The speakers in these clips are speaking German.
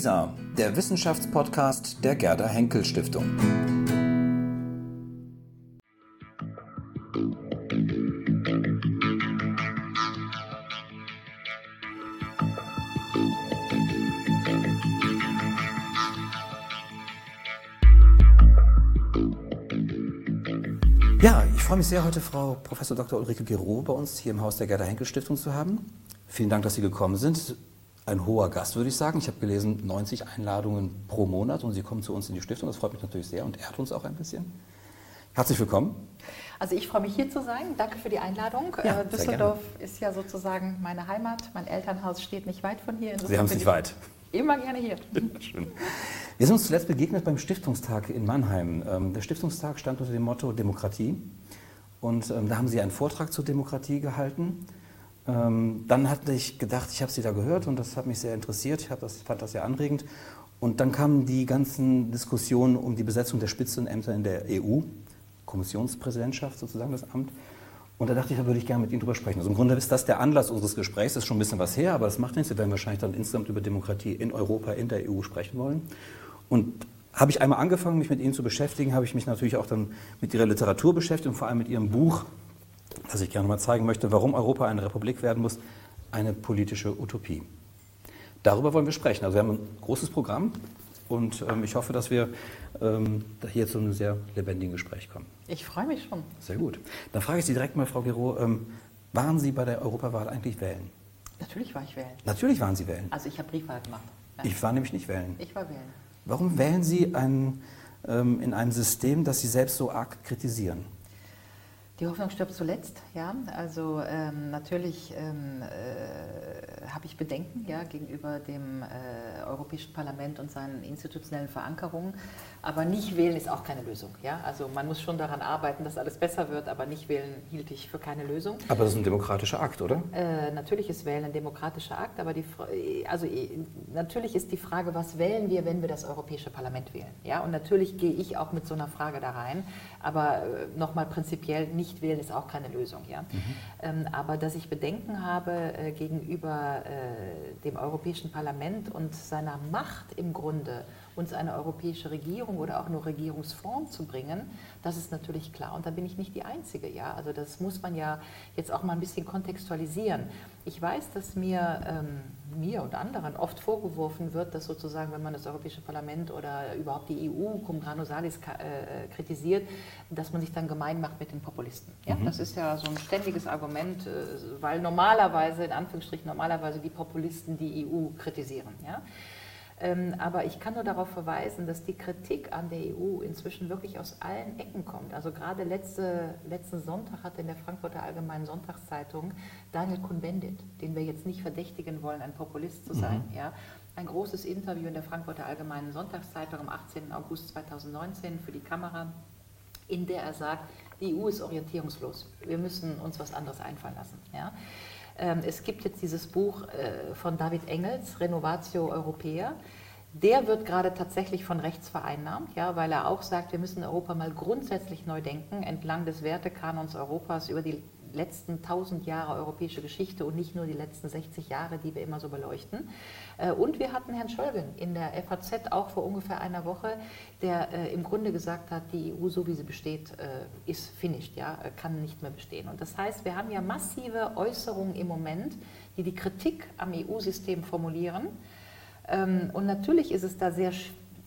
WISA, der Wissenschaftspodcast der Gerda Henkel Stiftung. Ja, ich freue mich sehr, heute Frau Prof. Dr. Ulrike Gero bei uns hier im Haus der Gerda Henkel Stiftung zu haben. Vielen Dank, dass Sie gekommen sind. Ein hoher Gast, würde ich sagen. Ich habe gelesen, 90 Einladungen pro Monat und Sie kommen zu uns in die Stiftung. Das freut mich natürlich sehr und ehrt uns auch ein bisschen. Herzlich willkommen. Also ich freue mich hier zu sein. Danke für die Einladung. Ja, Äh, Düsseldorf ist ja sozusagen meine Heimat. Mein Elternhaus steht nicht weit von hier. Sie haben es nicht ich weit. Immer gerne hier. Schön. Wir sind uns zuletzt begegnet beim Stiftungstag in Mannheim. Ähm, Der Stiftungstag stand unter dem Motto Demokratie. Und ähm, da haben Sie einen Vortrag zur Demokratie gehalten. Ähm, dann hatte ich gedacht, ich habe Sie da gehört und das hat mich sehr interessiert. Ich das, fand das sehr anregend. Und dann kamen die ganzen Diskussionen um die Besetzung der Spitzenämter in der EU, Kommissionspräsidentschaft sozusagen das Amt. Und da dachte ich, da würde ich gerne mit Ihnen drüber sprechen. Also im Grunde ist das der Anlass unseres Gesprächs. Das ist schon ein bisschen was her, aber das macht nichts. Wir werden wahrscheinlich dann insgesamt über Demokratie in Europa, in der EU sprechen wollen. Und habe ich einmal angefangen, mich mit Ihnen zu beschäftigen, habe ich mich natürlich auch dann mit Ihrer Literatur beschäftigt und vor allem mit Ihrem Buch, das ich gerne mal zeigen möchte, warum Europa eine Republik werden muss, eine politische Utopie. Darüber wollen wir sprechen. Also wir haben ein großes Programm und ähm, ich hoffe, dass wir ähm, hier zu einem sehr lebendigen Gespräch kommen. Ich freue mich schon. Sehr gut. Dann frage ich Sie direkt mal, Frau Gero, ähm, waren Sie bei der Europawahl eigentlich wählen? Natürlich war ich wählen. Natürlich waren Sie wählen. Also ich habe Briefwahl gemacht. Ja. Ich war nämlich nicht wählen. ich war wählen. Warum wählen Sie ein, ähm, in einem System, das Sie selbst so arg kritisieren? Die Hoffnung stirbt zuletzt, ja. Also ähm, natürlich ähm, äh, habe ich Bedenken ja, gegenüber dem äh, Europäischen Parlament und seinen institutionellen Verankerungen. Aber nicht wählen ist auch keine Lösung. Ja? Also man muss schon daran arbeiten, dass alles besser wird, aber nicht wählen hielt ich für keine Lösung. Aber das ist ein demokratischer Akt, oder? Äh, natürlich ist Wählen ein demokratischer Akt, aber die, Fra- also, äh, natürlich ist die Frage, was wählen wir, wenn wir das Europäische Parlament wählen? Ja? Und natürlich gehe ich auch mit so einer Frage da rein, aber äh, nochmal prinzipiell, nicht wählen ist auch keine Lösung. Ja? Ähm, aber dass ich Bedenken habe äh, gegenüber äh, dem Europäischen Parlament und seiner Macht im Grunde, uns eine europäische Regierung oder auch nur Regierungsform zu bringen, das ist natürlich klar. Und da bin ich nicht die Einzige. Ja? Also das muss man ja jetzt auch mal ein bisschen kontextualisieren. Ich weiß, dass mir, ähm, mir und anderen oft vorgeworfen wird, dass sozusagen, wenn man das Europäische Parlament oder überhaupt die EU cum grano salis äh, kritisiert, dass man sich dann gemein macht mit den Populisten. Ja? Das ist ja so ein ständiges Argument, äh, weil normalerweise, in Anführungsstrichen normalerweise, die Populisten die EU kritisieren. Ja? Ähm, Aber ich kann nur darauf verweisen, dass die Kritik an der EU inzwischen wirklich aus allen Ecken kommt. Also gerade letzte, letzten Sonntag hat in der Frankfurter Allgemeinen Sonntagszeitung Daniel Cohn-Bendit, den wir jetzt nicht verdächtigen wollen, ein Populist zu sein, ja, ein großes Interview in der Frankfurter Allgemeinen Sonntagszeitung am 18. August 2019 für die Kamera, in der er sagt, die EU ist orientierungslos. Wir müssen uns was anderes einfallen lassen. Ja. Ähm, Es gibt jetzt dieses Buch äh, von David Engels, Renovatio Europea. Der wird gerade tatsächlich von rechts vereinnahmt, ja, weil er auch sagt, wir müssen Europa mal grundsätzlich neu denken, entlang des Wertekanons Europas über die letzten 1000 Jahre europäische Geschichte und nicht nur die letzten 60 Jahre, die wir immer so beleuchten. Äh, Und wir hatten Herrn Schölgen in der FAZ auch vor ungefähr einer Woche, der äh, im Grunde gesagt hat, die EU, so wie sie besteht, äh, ist finished, ja, kann nicht mehr bestehen. Und das heißt, wir haben ja massive Äußerungen im Moment, die die Kritik am EU-System formulieren. Ähm, Und natürlich ist es da sehr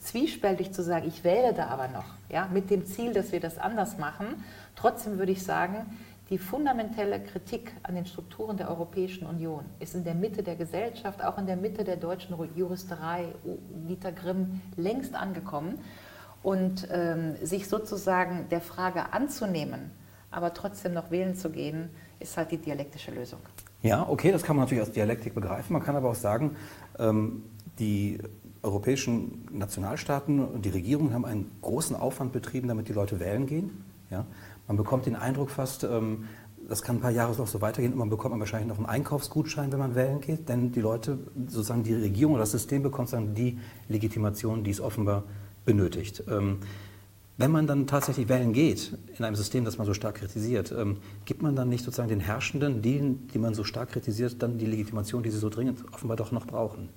zwiespältig zu sagen, ich wähle da aber noch, ja, mit dem Ziel, dass wir das anders machen. Trotzdem würde ich sagen, die fundamentelle Kritik an den Strukturen der Europäischen Union ist in der Mitte der Gesellschaft, auch in der Mitte der deutschen Juristerei, Dieter Grimm, längst angekommen. Und ähm, sich sozusagen der Frage anzunehmen, aber trotzdem noch wählen zu gehen, ist halt die dialektische Lösung. Ja, okay, das kann man natürlich aus Dialektik begreifen. Man kann aber auch sagen, ähm, die europäischen Nationalstaaten und die Regierungen haben einen großen Aufwand betrieben, damit die Leute wählen gehen. Ja? Man bekommt den Eindruck fast, ähm, das kann ein paar Jahre noch so weitergehen und man bekommt man wahrscheinlich noch einen Einkaufsgutschein, wenn man wählen geht, denn die Leute, sozusagen die Regierung oder das System bekommt dann die Legitimation, die es offenbar benötigt. Ähm, wenn man dann tatsächlich wählen geht, in einem System, das man so stark kritisiert, ähm, gibt man dann nicht sozusagen den Herrschenden, die, die man so stark kritisiert, dann die Legitimation, die sie so dringend offenbar doch noch brauchen?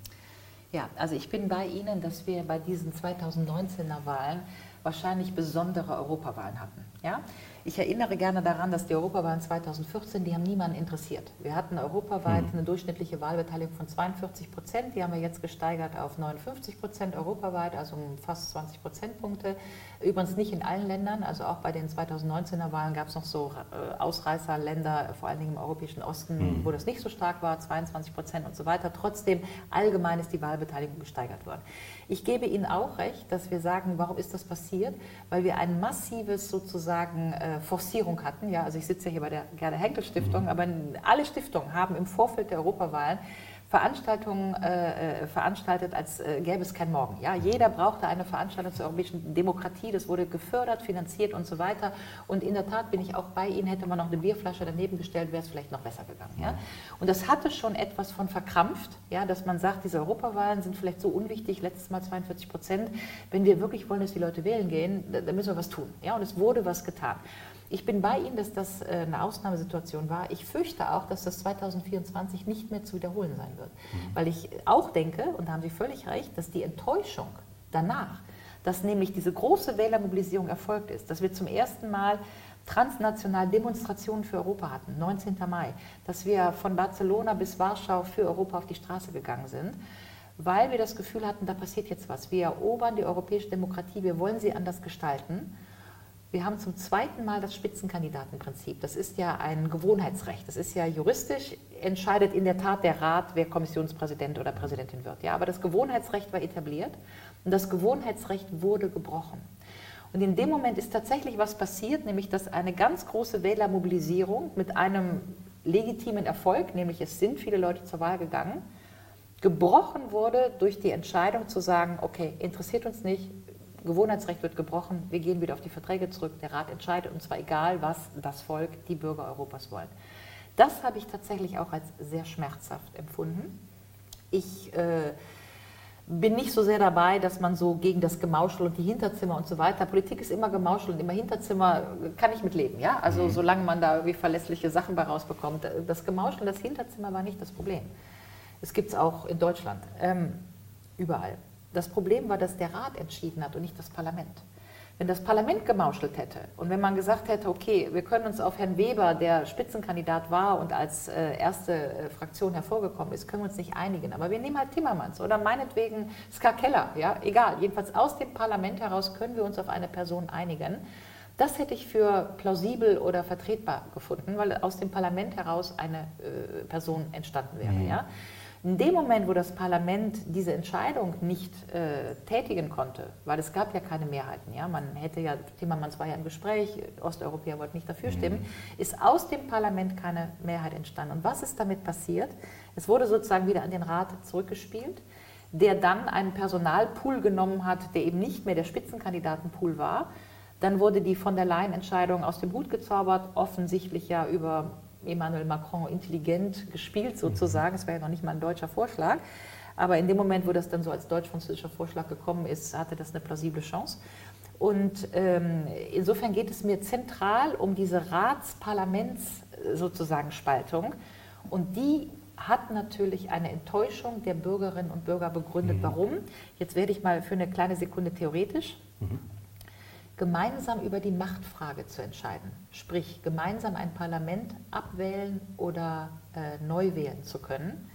Ja, also ich bin bei Ihnen, dass wir bei diesen 2019er Wahlen wahrscheinlich besondere Europawahlen hatten. Ja? Ich erinnere gerne daran, dass die Europawahlen 2014, die haben niemanden interessiert. Wir hatten europaweit mhm. eine durchschnittliche Wahlbeteiligung von 42 Prozent, die haben wir jetzt gesteigert auf 59 Prozent europaweit, also um fast 20 Prozentpunkte. Übrigens nicht in allen Ländern, also auch bei den 2019er Wahlen gab es noch so äh, Ausreißerländer, vor allen Dingen im europäischen Osten, mhm. wo das nicht so stark war, 22 Prozent und so weiter. Trotzdem allgemein ist die Wahlbeteiligung gesteigert worden. Ich gebe Ihnen auch recht, dass wir sagen, warum ist das passiert? Weil wir ein massives sozusagen äh, Forcierung hatten. Ja, also ich sitze hier bei der Gerda Henkel Stiftung, mhm. aber alle Stiftungen haben im Vorfeld der Europawahlen Veranstaltungen äh, äh, veranstaltet, als äh, gäbe es kein Morgen. Ja? Jeder brauchte eine Veranstaltung zur europäischen Demokratie, das wurde gefördert, finanziert und so weiter. Und in der Tat bin ich auch bei Ihnen, hätte man noch eine Bierflasche daneben gestellt, wäre es vielleicht noch besser gegangen. Ja? Und das hatte schon etwas von verkrampft, ja? dass man sagt, diese Europawahlen sind vielleicht so unwichtig, letztes Mal 42 Prozent. Wenn wir wirklich wollen, dass die Leute wählen gehen, dann müssen wir was tun. Ja? Und es wurde was getan. Ich bin bei Ihnen, dass das äh, eine Ausnahmesituation war. Ich fürchte auch, dass das 2024 nicht mehr zu wiederholen sein wird. Mhm. Weil ich auch denke, und da haben Sie völlig recht, dass die Enttäuschung danach, dass nämlich diese große Wählermobilisierung erfolgt ist, dass wir zum ersten Mal transnational Demonstrationen für Europa hatten, 19. Mai, dass wir von Barcelona bis Warschau für Europa auf die Straße gegangen sind, weil wir das Gefühl hatten, da passiert jetzt was. Wir erobern die europäische Demokratie, wir wollen sie anders gestalten. Wir haben zum zweiten Mal das Spitzenkandidatenprinzip. Das ist ja ein Gewohnheitsrecht. Das ist ja juristisch, entscheidet in der Tat der Rat, wer Kommissionspräsident oder Präsidentin wird. Ja, aber das Gewohnheitsrecht war etabliert und das Gewohnheitsrecht wurde gebrochen. Und in dem Moment ist tatsächlich was passiert, nämlich dass eine ganz große Wählermobilisierung mit einem legitimen Erfolg, nämlich es sind viele Leute zur Wahl gegangen, gebrochen wurde durch die Entscheidung zu sagen, okay, interessiert uns nicht, Gewohnheitsrecht wird gebrochen, wir gehen wieder auf die Verträge zurück, der Rat entscheidet und zwar egal, was das Volk, die Bürger Europas wollen. Das habe ich tatsächlich auch als sehr schmerzhaft empfunden. Ich äh, bin nicht so sehr dabei, dass man so gegen das Gemauschel und die Hinterzimmer und so weiter, Politik ist immer Gemauschel und immer Hinterzimmer, kann ich mitleben, ja? Also mhm. solange man da irgendwie verlässliche Sachen bei rausbekommt. Das Gemauschel und das Hinterzimmer war nicht das Problem. Es gibt es auch in Deutschland, ähm, überall. Das Problem war, dass der Rat entschieden hat und nicht das Parlament. Wenn das Parlament gemauschelt hätte und wenn man gesagt hätte, okay, wir können uns auf Herrn Weber, der Spitzenkandidat war und als äh, erste äh, Fraktion hervorgekommen ist, können wir uns nicht einigen. Aber wir nehmen halt Timmermans oder meinetwegen Ska Keller, ja, egal. Jedenfalls aus dem Parlament heraus können wir uns auf eine Person einigen. Das hätte ich für plausibel oder vertretbar gefunden, weil aus dem Parlament heraus eine äh, Person entstanden wäre. Mhm. Ja. In dem Moment, wo das Parlament diese Entscheidung nicht äh, tätigen konnte, weil es gab ja keine Mehrheiten, ja, man hätte ja, Timmermans war ja im Gespräch, Osteuropäer wollten nicht dafür stimmen, mhm. ist aus dem Parlament keine Mehrheit entstanden. Und was ist damit passiert? Es wurde sozusagen wieder an den Rat zurückgespielt, der dann einen Personalpool genommen hat, der eben nicht mehr der Spitzenkandidatenpool war. Dann wurde die von der Leyen-Entscheidung aus dem Hut gezaubert, offensichtlich ja über Emmanuel Macron intelligent gespielt sozusagen. Es war ja noch nicht mal ein deutscher Vorschlag. Aber in dem Moment, wo das dann so als deutsch-französischer Vorschlag gekommen ist, hatte das eine plausible Chance. Und ähm, insofern geht es mir zentral um diese Ratsparlaments sozusagen Spaltung. Und die hat natürlich eine Enttäuschung der Bürgerinnen und Bürger begründet. Mhm. Warum? Jetzt werde ich mal für eine kleine Sekunde theoretisch. Mhm gemeinsam über die Machtfrage zu entscheiden, sprich gemeinsam ein Parlament abwählen oder äh, neu wählen zu können,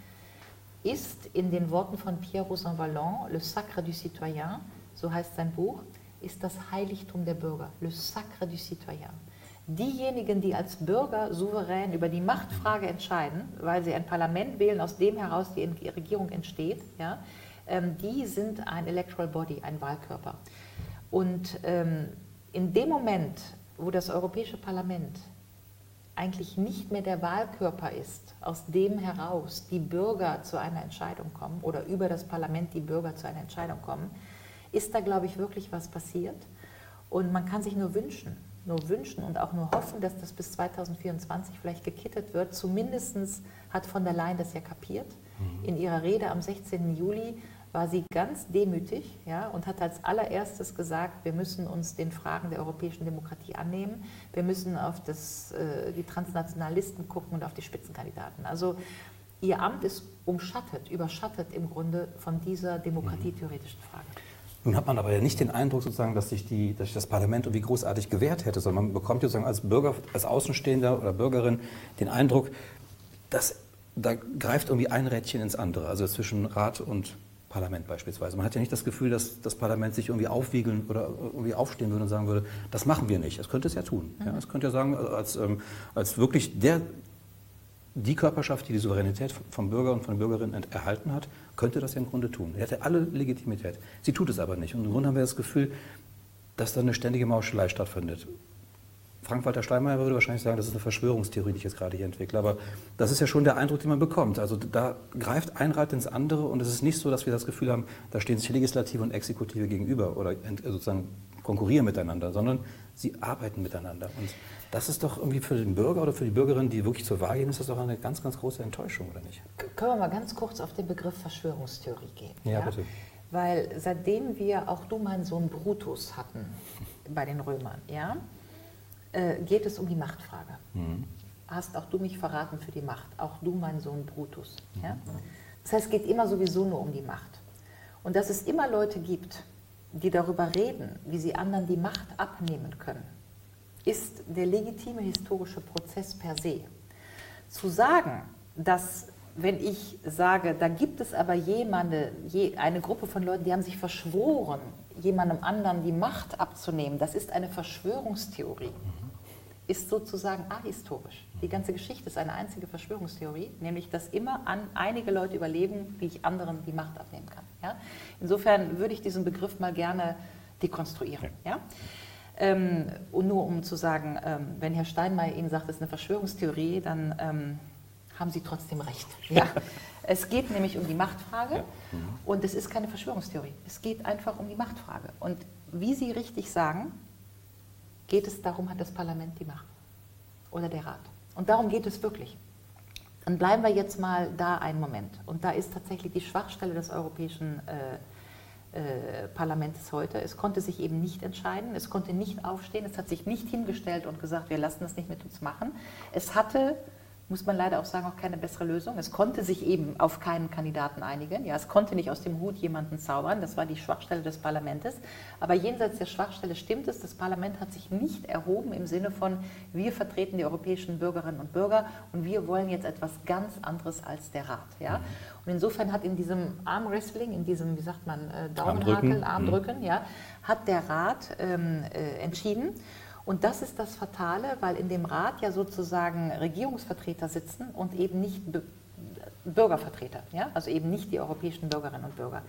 ist in den Worten von Pierre Rosan Vallon, Le Sacre du Citoyen, so heißt sein Buch, ist das Heiligtum der Bürger, Le Sacre du Citoyen. Diejenigen, die als Bürger souverän über die Machtfrage entscheiden, weil sie ein Parlament wählen, aus dem heraus die Regierung entsteht, ja, ähm, die sind ein Electoral Body, ein Wahlkörper. Und ähm, in dem Moment, wo das Europäische Parlament eigentlich nicht mehr der Wahlkörper ist, aus dem heraus die Bürger zu einer Entscheidung kommen oder über das Parlament die Bürger zu einer Entscheidung kommen, ist da, glaube ich, wirklich was passiert. Und man kann sich nur wünschen, nur wünschen und auch nur hoffen, dass das bis 2024 vielleicht gekittet wird. Zumindest hat von der Leyen das ja kapiert. Mhm. In ihrer Rede am 16. Juli war sie ganz demütig ja, und hat als allererstes gesagt, wir müssen uns den Fragen der europäischen Demokratie annehmen, wir müssen auf das, äh, die transnationalen Listen gucken und auf die Spitzenkandidaten. Also Ihr Amt ist umschattet, überschattet im Grunde von dieser demokratietheoretischen Frage. Nun hat man aber ja nicht den Eindruck, sozusagen, dass sich, die, dass sich das Parlament irgendwie großartig gewehrt hätte, sondern man bekommt sozusagen als Bürger, als Außenstehender oder Bürgerin den Eindruck, dass da greift irgendwie ein Rädchen ins andere, also zwischen Rat und Parlament beispielsweise. Man hat ja nicht das Gefühl, dass das Parlament sich irgendwie aufwiegeln oder irgendwie aufstehen würde und sagen würde, das machen wir nicht. Das könnte es ja tun. Mhm. Ja, es könnte ja sagen, als, ähm, als wirklich der die Körperschaft, die die Souveränität vom Bürger und von der Bürgerin erhalten hat, könnte das ja im Grunde tun. Sie hätte alle Legitimität. Sie tut es aber nicht. Und im Grunde haben wir das Gefühl, dass da eine ständige Mauschelei stattfindet. Frank-Walter Steinmeier würde wahrscheinlich sagen, das ist eine Verschwörungstheorie, die ich jetzt gerade hier entwickle. Aber das ist ja schon der Eindruck, den man bekommt. Also da greift ein Rad ins andere und es ist nicht so, dass wir das Gefühl haben, da stehen sich Legislative und Exekutive gegenüber oder sozusagen konkurrieren miteinander, sondern sie arbeiten miteinander. Und das ist doch irgendwie für den Bürger oder für die Bürgerin, die wirklich zur Wahl gehen, ist das doch eine ganz, ganz große Enttäuschung, oder nicht? Können wir mal ganz kurz auf den Begriff Verschwörungstheorie gehen? Ja, ja? bitte. Weil seitdem wir auch du, mein Sohn Brutus hatten bei den Römern, ja, äh, geht es um die Machtfrage. Mhm. Hast auch du mich verraten für die Macht, auch du, mein Sohn Brutus. Mhm. Ja? Das heißt, es geht immer sowieso nur um die Macht. Und dass es immer Leute gibt, die darüber reden, wie sie anderen die Macht abnehmen können ist der legitime historische Prozess per se. Zu sagen, dass wenn ich sage, da gibt es aber jemande, eine Gruppe von Leuten, die haben sich verschworen, jemandem anderen die Macht abzunehmen, das ist eine Verschwörungstheorie, ist sozusagen ahistorisch. Die ganze Geschichte ist eine einzige Verschwörungstheorie, nämlich dass immer an einige Leute überleben, wie ich anderen die Macht abnehmen kann. Ja? Insofern würde ich diesen Begriff mal gerne dekonstruieren. Ja? Ähm, und nur um zu sagen, ähm, wenn Herr Steinmeier Ihnen sagt, es ist eine Verschwörungstheorie, dann ähm, haben Sie trotzdem recht. Ja. es geht nämlich um die Machtfrage ja. mhm. und es ist keine Verschwörungstheorie. Es geht einfach um die Machtfrage. Und wie Sie richtig sagen, geht es darum, hat das Parlament die Macht oder der Rat. Und darum geht es wirklich. Dann bleiben wir jetzt mal da einen Moment. Und da ist tatsächlich die Schwachstelle des europäischen äh, äh, Parlaments heute. Es konnte sich eben nicht entscheiden, es konnte nicht aufstehen, es hat sich nicht hingestellt und gesagt, wir lassen das nicht mit uns machen. Es hatte muss man leider auch sagen, auch keine bessere Lösung. Es konnte sich eben auf keinen Kandidaten einigen. Ja, es konnte nicht aus dem Hut jemanden zaubern. Das war die Schwachstelle des Parlaments. Aber jenseits der Schwachstelle stimmt es, das Parlament hat sich nicht erhoben im Sinne von, wir vertreten die europäischen Bürgerinnen und Bürger und wir wollen jetzt etwas ganz anderes als der Rat. Ja? Und insofern hat in diesem Armwrestling, in diesem, wie sagt man, äh, Daumenhakel, Armdrücken, mhm. ja, hat der Rat ähm, äh, entschieden. Und das ist das Fatale, weil in dem Rat ja sozusagen Regierungsvertreter sitzen und eben nicht Bürgervertreter, ja? also eben nicht die europäischen Bürgerinnen und Bürger.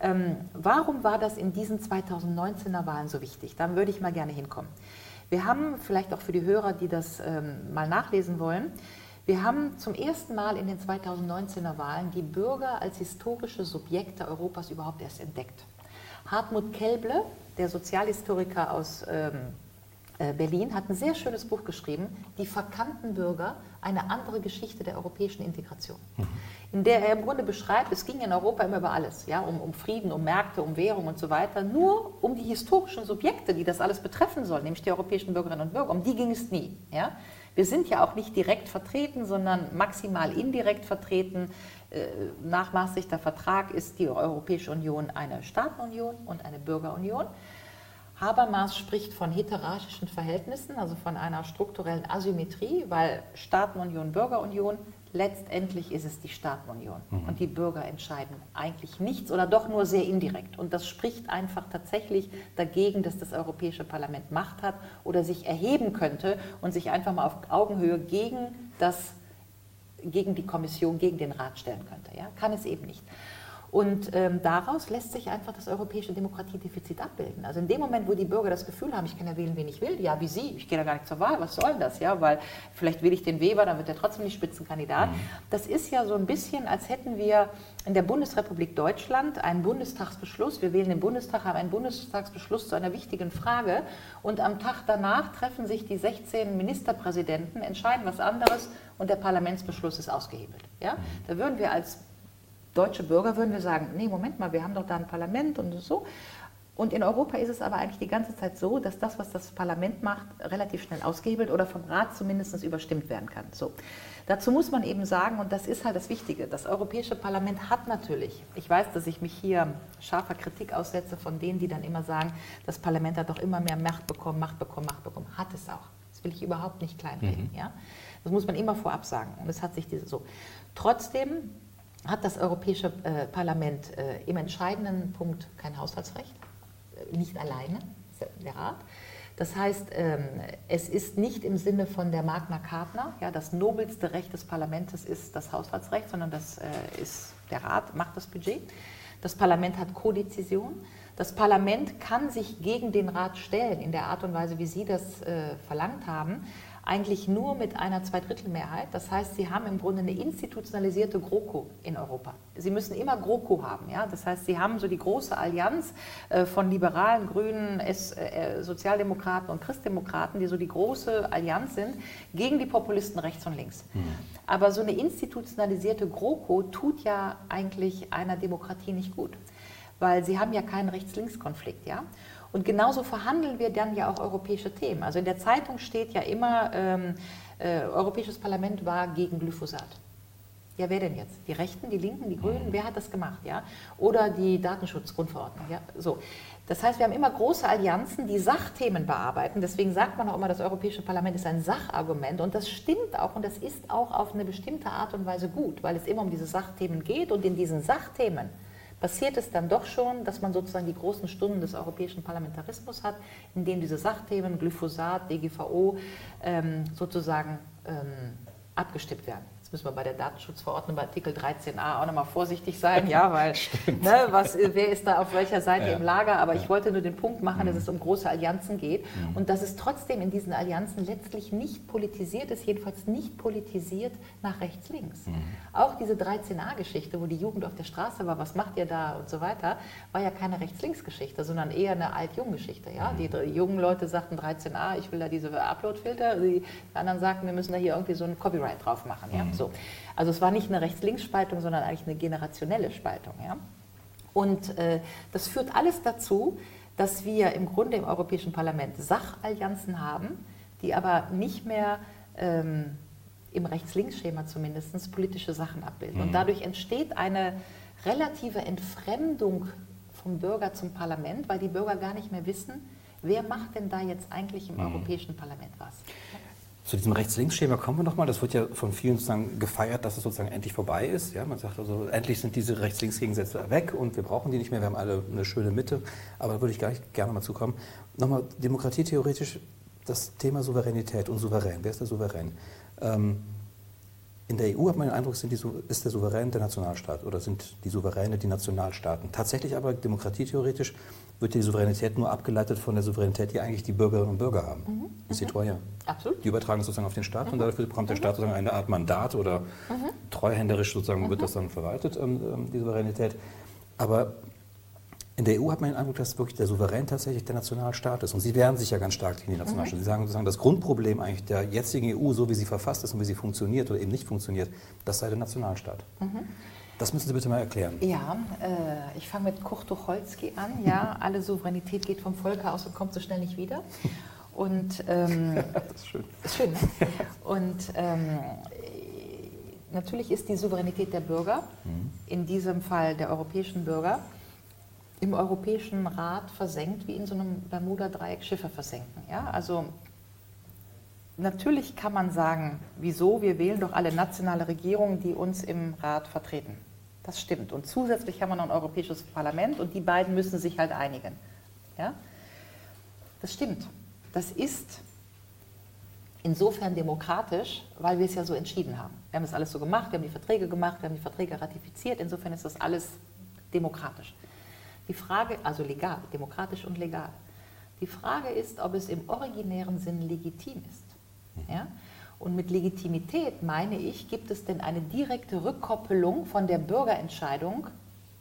Ähm, warum war das in diesen 2019er Wahlen so wichtig? Da würde ich mal gerne hinkommen. Wir haben, vielleicht auch für die Hörer, die das ähm, mal nachlesen wollen, wir haben zum ersten Mal in den 2019er Wahlen die Bürger als historische Subjekte Europas überhaupt erst entdeckt. Hartmut Kelble, der Sozialhistoriker aus ähm, äh, Berlin hat ein sehr schönes Buch geschrieben, Die verkannten Bürger, eine andere Geschichte der europäischen Integration. Mhm. In der er im Grunde beschreibt, es ging in Europa immer über alles, ja, um, um, Frieden, um Märkte, um Währung und so weiter, nur um die historischen Subjekte, die das alles betreffen sollen, nämlich die europäischen Bürgerinnen und Bürger, um die ging es nie. Ja. Wir sind ja auch nicht direkt vertreten, sondern maximal indirekt vertreten. Äh, nach Maastrichter Vertrag ist die Europäische Union eine Staatenunion und eine Bürgerunion. Habermas spricht von heterarchischen Verhältnissen, also von einer strukturellen Asymmetrie, weil Staatenunion, Bürgerunion, letztendlich ist es die Staatenunion. Mhm. Und die Bürger entscheiden eigentlich nichts oder doch nur sehr indirekt. Und das spricht einfach tatsächlich dagegen, dass das Europäische Parlament Macht hat oder sich erheben könnte und sich einfach mal auf Augenhöhe gegen, das, gegen die Kommission, gegen den Rat stellen könnte. Ja? Kann es eben nicht. Und ähm, daraus lässt sich einfach das europäische Demokratiedefizit abbilden. Also in dem Moment, wo die Bürger das Gefühl haben, ich kann ja wählen, wen ich will, ja, wie Sie, ich gehe da gar nicht zur Wahl, was soll das? Ja, weil vielleicht wähle ich den Weber, dann wird er trotzdem nicht Spitzenkandidat. Mhm. Das ist ja so ein bisschen, als hätten wir in der Bundesrepublik Deutschland einen Bundestagsbeschluss, wir wählen den Bundestag, haben einen Bundestagsbeschluss zu einer wichtigen Frage und am Tag danach treffen sich die 16 Ministerpräsidenten, entscheiden was anderes und der Parlamentsbeschluss ist ausgehebelt. Ja? Mhm. Da würden wir als deutsche Bürger würden wir sagen, nee, Moment mal, wir haben doch da ein Parlament und so. Und in Europa ist es aber eigentlich die ganze Zeit so, dass das, was das Parlament macht, relativ schnell ausgehebelt oder vom Rat zumindest überstimmt werden kann. So. Dazu muss man eben sagen, und das ist halt das Wichtige, das Europäische Parlament hat natürlich, ich weiß, dass ich mich hier scharfer Kritik aussetze von denen, die dann immer sagen, das Parlament hat doch immer mehr Macht bekommen, Macht bekommen, Macht bekommen. Hat es auch. Das will ich überhaupt nicht kleinreden. Mhm. Ja? Das muss man immer vorab sagen. Und es hat sich diese so. Trotzdem hat das Europäische äh, Parlament äh, im entscheidenden Punkt kein Haushaltsrecht, äh, nicht alleine, der Rat. Das heißt, ähm, es ist nicht im Sinne von der Magna Carta, ja, das nobelste Recht des Parlaments ist das Haushaltsrecht, sondern das äh, ist der Rat, macht das Budget. Das Parlament hat Kodezession. Das Parlament kann sich gegen den Rat stellen in der Art und Weise, wie Sie das äh, verlangt haben eigentlich nur mit einer Zweidrittelmehrheit. Das heißt, sie haben im Grunde eine institutionalisierte GroKo in Europa. Sie müssen immer GroKo haben. Ja? Das heißt, sie haben so die große Allianz äh, von Liberalen, Grünen, S äh, Sozialdemokraten und Christdemokraten, die so die große Allianz sind gegen die Populisten rechts und links. Mhm. Aber so eine institutionalisierte GroKo tut ja eigentlich einer Demokratie nicht gut, weil sie haben ja keinen Rechts-Links-Konflikt. Ja? Und genauso verhandeln wir dann ja auch europäische Themen. Also in der Zeitung steht ja immer, ähm, äh, Europäisches Parlament war gegen Glyphosat. Ja, wer denn jetzt? Die Rechten, die Linken, die Grünen? Wer hat das gemacht? Ja? Oder die Datenschutzgrundverordnung? Ja? So. Das heißt, wir haben immer große Allianzen, die Sachthemen bearbeiten. Deswegen sagt man auch immer, das Europäische Parlament ist ein Sachargument. Und das stimmt auch und das ist auch auf eine bestimmte Art und Weise gut, weil es immer um diese Sachthemen geht. Und in diesen Sachthemen passiert es dann doch schon, dass man sozusagen die großen Stunden des europäischen Parlamentarismus hat, in denen diese Sachthemen Glyphosat, DGVO ähm, sozusagen ähm, abgestimmt werden. Jetzt müssen wir bei der Datenschutzverordnung bei Artikel 13a auch nochmal vorsichtig sein, ja, weil ne, was, wer ist da auf welcher Seite ja. im Lager? Aber ja. ich wollte nur den Punkt machen, mhm. dass es um große Allianzen geht mhm. und dass es trotzdem in diesen Allianzen letztlich nicht politisiert ist, jedenfalls nicht politisiert nach rechts-links. Mhm. Auch diese 13a-Geschichte, wo die Jugend auf der Straße war, was macht ihr da und so weiter, war ja keine rechts-links-Geschichte, sondern eher eine alt-jung-Geschichte. Ja? Mhm. Die jungen Leute sagten 13a, ich will da diese Upload-Filter, die anderen sagten, wir müssen da hier irgendwie so ein Copyright drauf machen. Ja? So. Also es war nicht eine Rechts-Links-Spaltung, sondern eigentlich eine generationelle Spaltung. Ja? Und äh, das führt alles dazu, dass wir im Grunde im Europäischen Parlament Sachallianzen haben, die aber nicht mehr ähm, im Rechts-Links-Schema zumindest politische Sachen abbilden. Mhm. Und dadurch entsteht eine relative Entfremdung vom Bürger zum Parlament, weil die Bürger gar nicht mehr wissen, wer macht denn da jetzt eigentlich im mhm. Europäischen Parlament was. Zu diesem Rechts-Links-Schema kommen wir nochmal. Das wird ja von vielen sozusagen gefeiert, dass es sozusagen endlich vorbei ist. Ja, man sagt also, endlich sind diese Rechts-Links-Gegensätze weg und wir brauchen die nicht mehr. Wir haben alle eine schöne Mitte. Aber da würde ich gar nicht gerne mal zukommen. Nochmal, Demokratie theoretisch, das Thema Souveränität und Souverän. Wer ist der Souverän? Ähm, in der EU hat man den Eindruck, die, ist der Souverän der Nationalstaat oder sind die Souveräne die Nationalstaaten. Tatsächlich aber demokratietheoretisch wird die Souveränität nur abgeleitet von der Souveränität, die eigentlich die Bürgerinnen und Bürger haben. Mhm. Die Citoyen. Absolut. Die übertragen sozusagen auf den Staat mhm. und dafür bekommt der Staat sozusagen eine Art Mandat oder mhm. treuhänderisch sozusagen wird das dann verwaltet, ähm, ähm, die Souveränität. Aber in der EU hat man den Eindruck, dass wirklich der Souverän tatsächlich der Nationalstaat ist. Und Sie wehren sich ja ganz stark gegen die Nationalstaaten. Mhm. Sie sagen sozusagen, das Grundproblem eigentlich der jetzigen EU, so wie sie verfasst ist und wie sie funktioniert oder eben nicht funktioniert, das sei der Nationalstaat. Mhm. Das müssen Sie bitte mal erklären. Ja, äh, ich fange mit Kurt Tucholsky an. Ja, alle Souveränität geht vom Volke aus und kommt so schnell nicht wieder. Und ähm, das ist schön. Ist schön. Ne? Und ähm, natürlich ist die Souveränität der Bürger, mhm. in diesem Fall der europäischen Bürger, im Europäischen Rat versenkt, wie in so einem Bermuda-Dreieck Schiffe versenken. Ja? Also natürlich kann man sagen, wieso, wir wählen doch alle nationale Regierungen, die uns im Rat vertreten. Das stimmt. Und zusätzlich haben wir noch ein Europäisches Parlament und die beiden müssen sich halt einigen. Ja? Das stimmt. Das ist insofern demokratisch, weil wir es ja so entschieden haben. Wir haben das alles so gemacht, wir haben die Verträge gemacht, wir haben die Verträge ratifiziert. Insofern ist das alles demokratisch. Die Frage, also legal, demokratisch und legal. Die Frage ist, ob es im originären Sinn legitim ist. Ja? Und mit Legitimität meine ich, gibt es denn eine direkte Rückkoppelung von der Bürgerentscheidung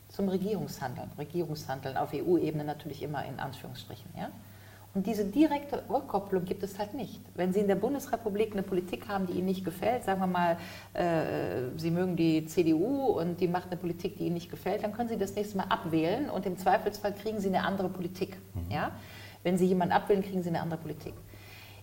zum Regierungshandeln. Regierungshandeln auf EU-Ebene natürlich immer in Anführungsstrichen. Ja? Und diese direkte Rückkopplung gibt es halt nicht. Wenn Sie in der Bundesrepublik eine Politik haben, die Ihnen nicht gefällt, sagen wir mal, äh, Sie mögen die CDU und die macht eine Politik, die Ihnen nicht gefällt, dann können Sie das nächste Mal abwählen und im Zweifelsfall kriegen Sie eine andere Politik. Mhm. Ja? Wenn Sie jemanden abwählen, kriegen Sie eine andere Politik.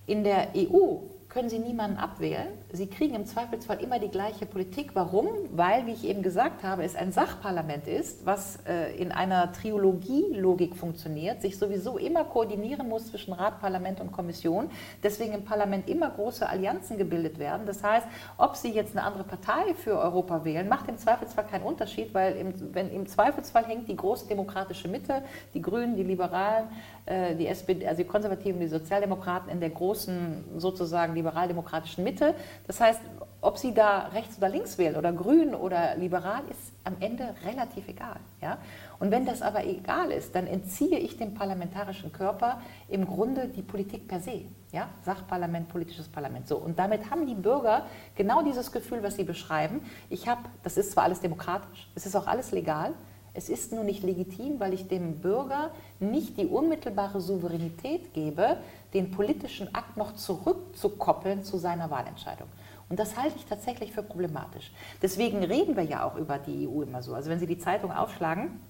In der EU können Sie niemanden abwählen. Sie kriegen im Zweifelsfall immer die gleiche Politik. Warum? Weil, wie ich eben gesagt habe, es ein Sachparlament ist, was äh, in einer Triologie-Logik funktioniert, sich sowieso immer koordinieren muss zwischen Rat, Parlament und Kommission. Deswegen im Parlament immer große Allianzen gebildet werden. Das heißt, ob Sie jetzt eine andere Partei für Europa wählen, macht im Zweifelsfall keinen Unterschied, weil im, wenn, im Zweifelsfall hängt die große demokratische Mitte, die Grünen, die Liberalen, die SPD, also die Konservativen, die Sozialdemokraten in der großen sozusagen liberal-demokratischen Mitte. Das heißt, ob sie da rechts oder links wählen oder grün oder liberal, ist am Ende relativ egal. Ja? Und wenn das aber egal ist, dann entziehe ich dem parlamentarischen Körper im Grunde die Politik per se. Ja? Sachparlament, politisches Parlament. So. Und damit haben die Bürger genau dieses Gefühl, was sie beschreiben. Ich habe, das ist zwar alles demokratisch, es ist auch alles legal, es ist nur nicht legitim, weil ich dem Bürger nicht die unmittelbare Souveränität gebe, den politischen Akt noch zurückzukoppeln zu seiner Wahlentscheidung. Und das halte ich tatsächlich für problematisch. Deswegen reden wir ja auch über die EU immer so. Also wenn Sie die Zeitung aufschlagen,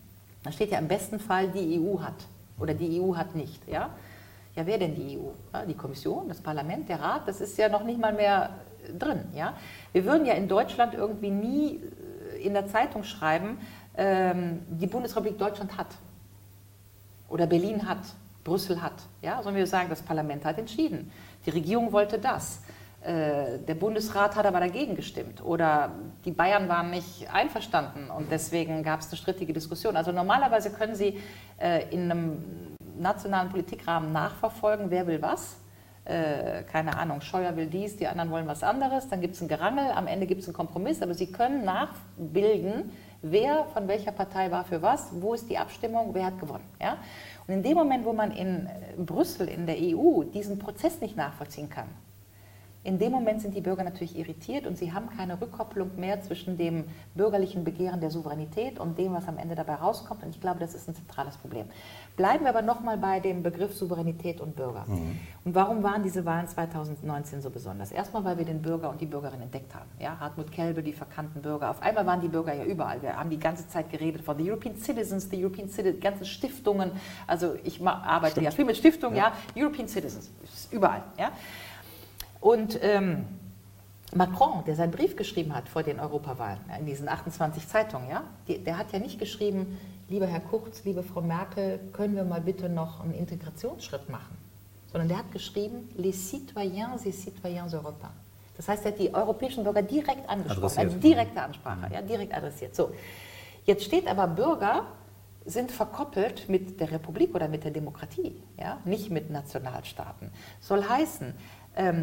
da steht ja im besten Fall, die EU hat oder die EU hat nicht. Ja, ja wer denn die EU? Ja, die Kommission, das Parlament, der Rat, das ist ja noch nicht mal mehr drin. Ja? Wir würden ja in Deutschland irgendwie nie in der Zeitung schreiben, die Bundesrepublik Deutschland hat oder Berlin hat, Brüssel hat. Ja? Sondern wir sagen, das Parlament hat entschieden. Die Regierung wollte das. Äh, der Bundesrat hat aber dagegen gestimmt oder die Bayern waren nicht einverstanden und deswegen gab es eine strittige Diskussion. Also normalerweise können Sie äh, in einem nationalen Politikrahmen nachverfolgen, wer will was. Äh, keine Ahnung, Scheuer will dies, die anderen wollen was anderes, dann gibt es ein Gerangel, am Ende gibt es einen Kompromiss, aber Sie können nachbilden, wer von welcher Partei war für was, wo ist die Abstimmung, wer hat gewonnen. Ja? Und in dem Moment, wo man in Brüssel, in der EU, diesen Prozess nicht nachvollziehen kann, in dem Moment sind die Bürger natürlich irritiert und sie haben keine Rückkopplung mehr zwischen dem bürgerlichen Begehren der Souveränität und dem, was am Ende dabei rauskommt. Und ich glaube, das ist ein zentrales Problem. Bleiben wir aber nochmal bei dem Begriff Souveränität und Bürger. Mhm. Und warum waren diese Wahlen 2019 so besonders? Erstmal, weil wir den Bürger und die Bürgerin entdeckt haben. Ja, Hartmut Kelbe, die verkannten Bürger. Auf einmal waren die Bürger ja überall. Wir haben die ganze Zeit geredet von the European Citizens, the European Citizens, ganzen Stiftungen. Also ich arbeite Stimmt. ja viel mit Stiftungen, ja. ja. European Citizens, überall. Ja. Und ähm, Macron, der seinen Brief geschrieben hat vor den Europawahlen, in diesen 28 Zeitungen, ja, der hat ja nicht geschrieben, lieber Herr Kurz, liebe Frau Merkel, können wir mal bitte noch einen Integrationsschritt machen? Sondern der hat geschrieben, les citoyens et citoyens européens. Das heißt, er hat die europäischen Bürger direkt angesprochen, eine direkte Ansprache, ja, direkt adressiert. So, jetzt steht aber Bürger sind verkoppelt mit der Republik oder mit der Demokratie, ja, nicht mit Nationalstaaten. Soll heißen,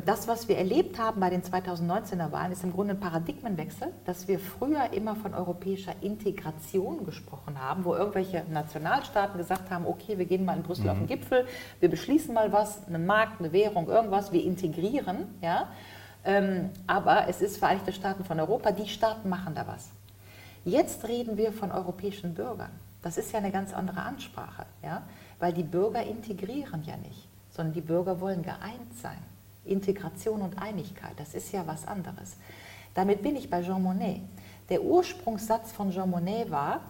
das, was wir erlebt haben bei den 2019er Wahlen, ist im Grunde ein Paradigmenwechsel, dass wir früher immer von europäischer Integration gesprochen haben, wo irgendwelche Nationalstaaten gesagt haben, okay, wir gehen mal in Brüssel mhm. auf den Gipfel, wir beschließen mal was, eine Markt, eine Währung, irgendwas, wir integrieren, ja. Ähm, aber es ist Vereinigte Staaten von Europa, die Staaten machen da was. Jetzt reden wir von europäischen Bürgern. Das ist ja eine ganz andere Ansprache, ja, weil die Bürger integrieren ja nicht, sondern die Bürger wollen geeint sein. Integration und Einigkeit, das ist ja was anderes. Damit bin ich bei Jean Monnet. Der Ursprungssatz von Jean Monnet war,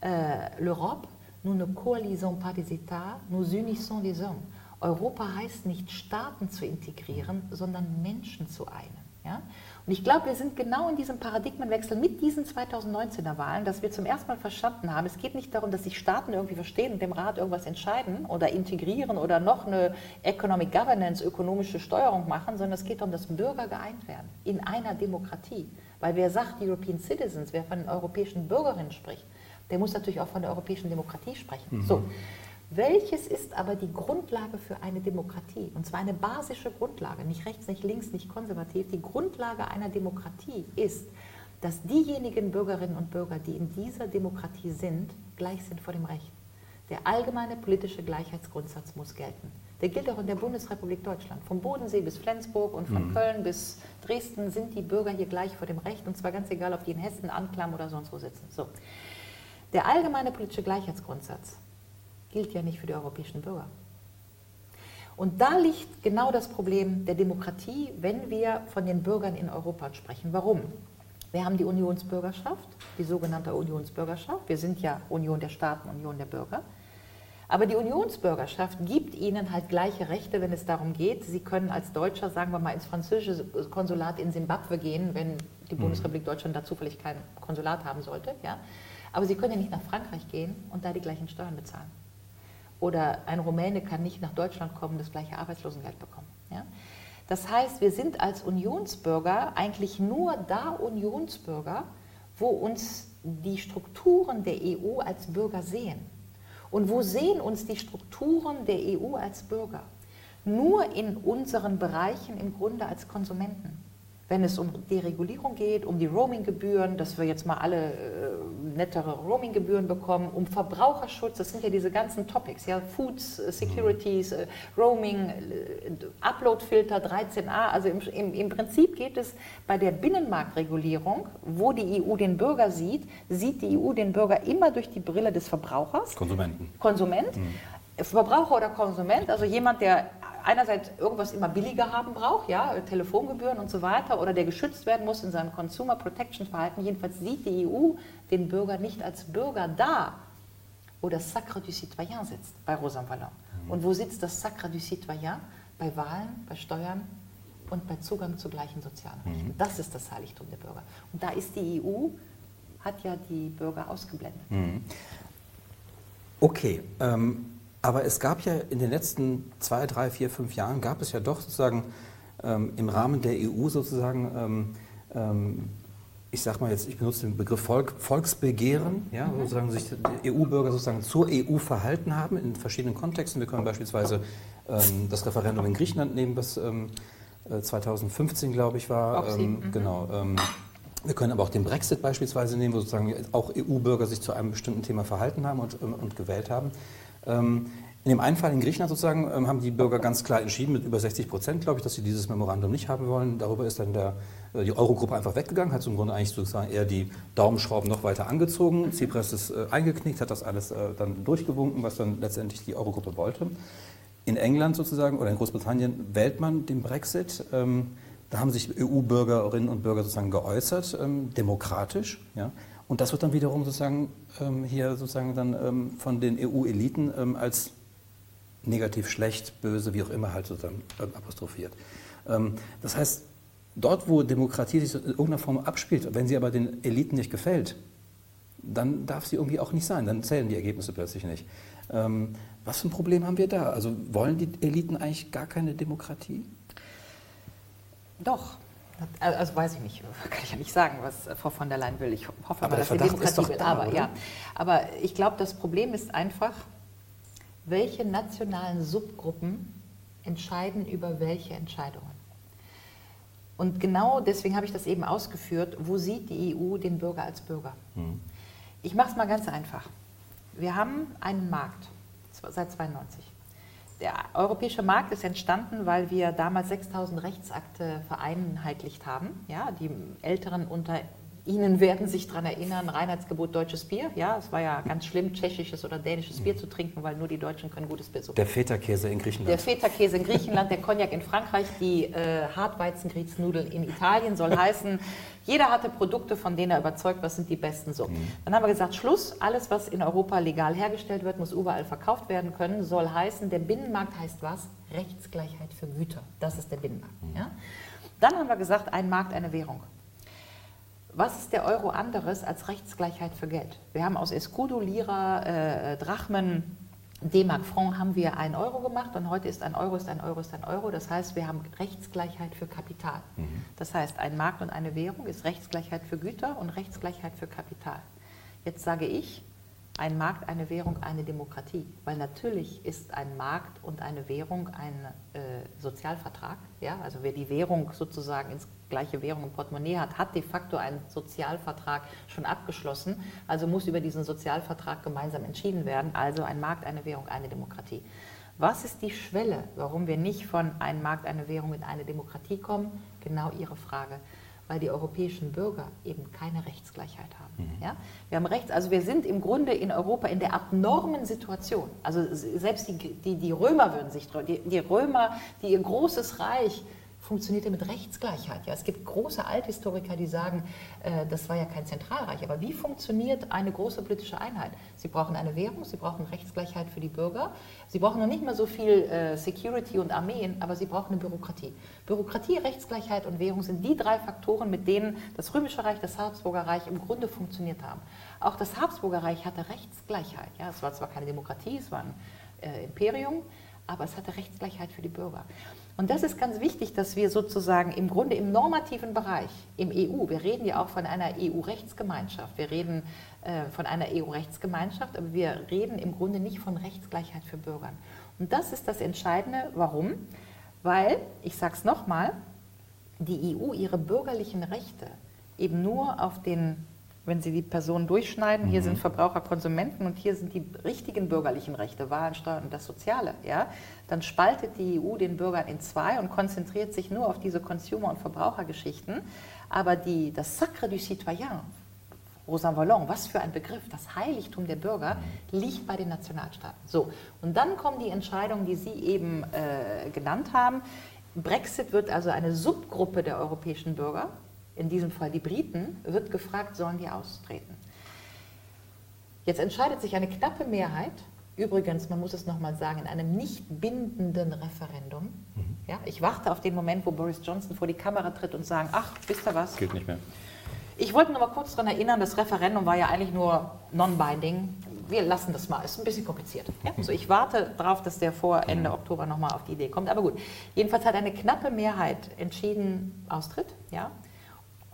äh, l'Europe, nous ne coalisons pas des États, nous unissons des hommes. Europa heißt nicht Staaten zu integrieren, sondern Menschen zu einen. Ja? Und ich glaube, wir sind genau in diesem Paradigmenwechsel mit diesen 2019er Wahlen, dass wir zum ersten Mal verstanden haben, es geht nicht darum, dass sich Staaten irgendwie verstehen und dem Rat irgendwas entscheiden oder integrieren oder noch eine Economic Governance, ökonomische Steuerung machen, sondern es geht darum, dass Bürger geeint werden in einer Demokratie. Weil wer sagt European Citizens, wer von den europäischen Bürgerinnen spricht, der muss natürlich auch von der europäischen Demokratie sprechen. Mhm. So. Welches ist aber die Grundlage für eine Demokratie? Und zwar eine basische Grundlage, nicht rechts, nicht links, nicht konservativ. Die Grundlage einer Demokratie ist, dass diejenigen Bürgerinnen und Bürger, die in dieser Demokratie sind, gleich sind vor dem Recht. Der allgemeine politische Gleichheitsgrundsatz muss gelten. Der gilt auch in der Bundesrepublik Deutschland. Vom Bodensee bis Flensburg und von mhm. Köln bis Dresden sind die Bürger hier gleich vor dem Recht. Und zwar ganz egal, ob die in Hessen, Anklam oder sonst wo sitzen. So. Der allgemeine politische Gleichheitsgrundsatz gilt ja nicht für die europäischen Bürger. Und da liegt genau das Problem der Demokratie, wenn wir von den Bürgern in Europa sprechen. Warum? Wir haben die Unionsbürgerschaft, die sogenannte Unionsbürgerschaft. Wir sind ja Union der Staaten, Union der Bürger. Aber die Unionsbürgerschaft gibt ihnen halt gleiche Rechte, wenn es darum geht. Sie können als Deutscher, sagen wir mal, ins französische Konsulat in Simbabwe gehen, wenn die mhm. Bundesrepublik Deutschland da zufällig kein Konsulat haben sollte. Ja? Aber sie können ja nicht nach Frankreich gehen und da die gleichen Steuern bezahlen. Oder ein Rumäne kann nicht nach Deutschland kommen, das gleiche Arbeitslosengeld bekommen. Ja? Das heißt, wir sind als Unionsbürger eigentlich nur da Unionsbürger, wo uns die Strukturen der EU als Bürger sehen. Und wo sehen uns die Strukturen der EU als Bürger? Nur in unseren Bereichen im Grunde als Konsumenten wenn es um Deregulierung geht, um die Roaminggebühren, dass wir jetzt mal alle äh, nettere Roaminggebühren bekommen, um Verbraucherschutz, das sind ja diese ganzen Topics, ja, Foods, äh, Securities, äh, Roaming, äh, Uploadfilter 13a, also im, im, im Prinzip geht es bei der Binnenmarktregulierung, wo die EU den Bürger sieht, sieht die EU den Bürger immer durch die Brille des Verbrauchers. Konsumenten. Konsument. Mhm. Verbraucher oder Konsument, also jemand, der einerseits irgendwas immer billiger haben braucht, ja, Telefongebühren und so weiter, oder der geschützt werden muss in seinem Consumer Protection Verhalten. Jedenfalls sieht die EU den Bürger nicht als Bürger da, wo das Sacre du Citoyen sitzt, bei Rosa Vallon. Mhm. Und wo sitzt das Sacre du Citoyen? Bei Wahlen, bei Steuern und bei Zugang zu gleichen sozialen Rechten. Mhm. Das ist das Heiligtum der Bürger. Und da ist die EU, hat ja die Bürger ausgeblendet. Mhm. Okay, ähm, aber es gab ja in den letzten zwei, drei, vier, fünf Jahren, gab es ja doch sozusagen ähm, im Rahmen der EU sozusagen, ähm, ähm, ich sage mal jetzt, ich benutze den Begriff Volk, Volksbegehren, ja, mhm. sozusagen sich EU-Bürger sozusagen zur EU verhalten haben in verschiedenen Kontexten. Wir können beispielsweise ähm, das Referendum in Griechenland nehmen, was 2015, ähm, glaube ich, war. Ähm, mhm. Genau. wir können aber auch den Brexit beispielsweise nehmen, wo sozusagen auch EU-Bürger sich zu einem bestimmten Thema verhalten haben und, und gewählt haben. Ähm, in dem einen Fall in Griechenland sozusagen ähm, haben die Bürger ganz klar entschieden, mit über 60 Prozent, glaube ich, dass sie dieses Memorandum nicht haben wollen. Darüber ist dann der, äh, die Eurogruppe einfach weggegangen, hat im Grunde eigentlich sozusagen eher die Daumenschrauben noch weiter angezogen. Tsipras ist äh, eingeknickt, hat das alles äh, dann durchgewunken, was dann letztendlich die Eurogruppe wollte. In England sozusagen oder in Großbritannien wählt man den Brexit. Ähm, da haben sich EU-Bürgerinnen und Bürger sozusagen geäußert, demokratisch. Ja. Und das wird dann wiederum sozusagen ähm, hier sozusagen dann ähm, von den EU-Eliten ähm, als negativ, schlecht, böse, wie auch immer halt sozusagen ähm, apostrophiert. Ähm, das heißt, dort, wo Demokratie sich in irgendeiner Form abspielt, wenn sie aber den Eliten nicht gefällt, dann darf sie irgendwie auch nicht sein, dann zählen die Ergebnisse plötzlich nicht. Ähm, was für ein Problem haben wir da? Also wollen die Eliten eigentlich gar keine Demokratie? Doch, also weiß ich nicht, kann ich ja nicht sagen, was Frau von der Leyen will. Ich hoffe aber mal, dass sie Demokratie will. aber, ja. aber ich glaube, das Problem ist einfach, welche nationalen Subgruppen entscheiden über welche Entscheidungen. Und genau deswegen habe ich das eben ausgeführt, wo sieht die EU den Bürger als Bürger? Hm. Ich mache es mal ganz einfach. Wir haben einen Markt seit 92 der europäische Markt ist entstanden, weil wir damals 6000 Rechtsakte vereinheitlicht haben. Ja, die Älteren unter Ihnen werden sich daran erinnern, Reinheitsgebot deutsches Bier. Ja, es war ja ganz schlimm, tschechisches oder dänisches Bier zu trinken, weil nur die Deutschen können gutes Bier so. Der Feta-Käse in Griechenland. Der Feta-Käse in Griechenland, der Cognac in Frankreich, die äh, Hartweizengrießnudeln in Italien soll heißen, jeder hatte Produkte, von denen er überzeugt, was sind die besten so. Mhm. Dann haben wir gesagt, Schluss, alles, was in Europa legal hergestellt wird, muss überall verkauft werden können, soll heißen, der Binnenmarkt heißt was? Rechtsgleichheit für Güter. Das ist der Binnenmarkt. Mhm. Ja? Dann haben wir gesagt, ein Markt, eine Währung. Was ist der Euro anderes als Rechtsgleichheit für Geld? Wir haben aus Escudo, Lira, äh, Drachmen, D-Mark, Franc haben wir einen Euro gemacht und heute ist ein Euro, ist ein Euro, ist ein Euro. Das heißt, wir haben Rechtsgleichheit für Kapital. Mhm. Das heißt, ein Markt und eine Währung ist Rechtsgleichheit für Güter und Rechtsgleichheit für Kapital. Jetzt sage ich, ein Markt, eine Währung, eine Demokratie. Weil natürlich ist ein Markt und eine Währung ein äh, Sozialvertrag. Ja? Also wer die Währung sozusagen ins gleiche Währung im Portemonnaie hat, hat de facto einen Sozialvertrag schon abgeschlossen. Also muss über diesen Sozialvertrag gemeinsam entschieden werden. Also ein Markt, eine Währung, eine Demokratie. Was ist die Schwelle, warum wir nicht von einem Markt, eine Währung in eine Demokratie kommen? Genau Ihre Frage weil die europäischen Bürger eben keine Rechtsgleichheit haben. Mhm. Ja? Wir haben Rechts, also wir sind im Grunde in Europa in der abnormen Situation. Also selbst die, die, die Römer würden sich, die, die Römer, die ihr großes Reich funktionierte mit Rechtsgleichheit. Ja, es gibt große Althistoriker, die sagen, äh, das war ja kein Zentralreich. Aber wie funktioniert eine große politische Einheit? Sie brauchen eine Währung, sie brauchen Rechtsgleichheit für die Bürger. Sie brauchen noch nicht mal so viel äh, Security und Armeen, aber sie brauchen eine Bürokratie. Bürokratie, Rechtsgleichheit und Währung sind die drei Faktoren, mit denen das Römische Reich, das Habsburger Reich im Grunde funktioniert haben. Auch das Habsburger Reich hatte Rechtsgleichheit. Ja, es war zwar keine Demokratie, es war ein äh, Imperium, aber es hatte Rechtsgleichheit für die Bürger. Und das ist ganz wichtig, dass wir sozusagen im Grunde im normativen Bereich, im EU, wir reden ja auch von einer EU-Rechtsgemeinschaft, wir reden äh, von einer EU-Rechtsgemeinschaft, aber wir reden im Grunde nicht von Rechtsgleichheit für Bürger. Und das ist das Entscheidende. Warum? Weil, ich sage es nochmal, die EU ihre bürgerlichen Rechte eben nur auf den wenn Sie die Personen durchschneiden, hier mhm. sind Verbraucher, Konsumenten und hier sind die richtigen bürgerlichen Rechte, Wahlen, Steuern und das Soziale, ja, dann spaltet die EU den Bürgern in zwei und konzentriert sich nur auf diese Consumer- und Verbrauchergeschichten. Aber die, das Sacre du Citoyen, Rosan Vallon, was für ein Begriff, das Heiligtum der Bürger, liegt bei den Nationalstaaten. So, und dann kommen die Entscheidungen, die Sie eben äh, genannt haben. Brexit wird also eine Subgruppe der europäischen Bürger in diesem Fall die Briten, wird gefragt, sollen die austreten. Jetzt entscheidet sich eine knappe Mehrheit, übrigens, man muss es nochmal sagen, in einem nicht bindenden Referendum. Mhm. Ja, ich warte auf den Moment, wo Boris Johnson vor die Kamera tritt und sagt, ach, wisst ihr was? Geht nicht mehr. Ich wollte noch mal kurz daran erinnern, das Referendum war ja eigentlich nur non-binding. Wir lassen das mal, ist ein bisschen kompliziert. Ja? Also ich warte darauf, dass der vor Ende Oktober noch mal auf die Idee kommt. Aber gut, jedenfalls hat eine knappe Mehrheit entschieden, Austritt. Ja?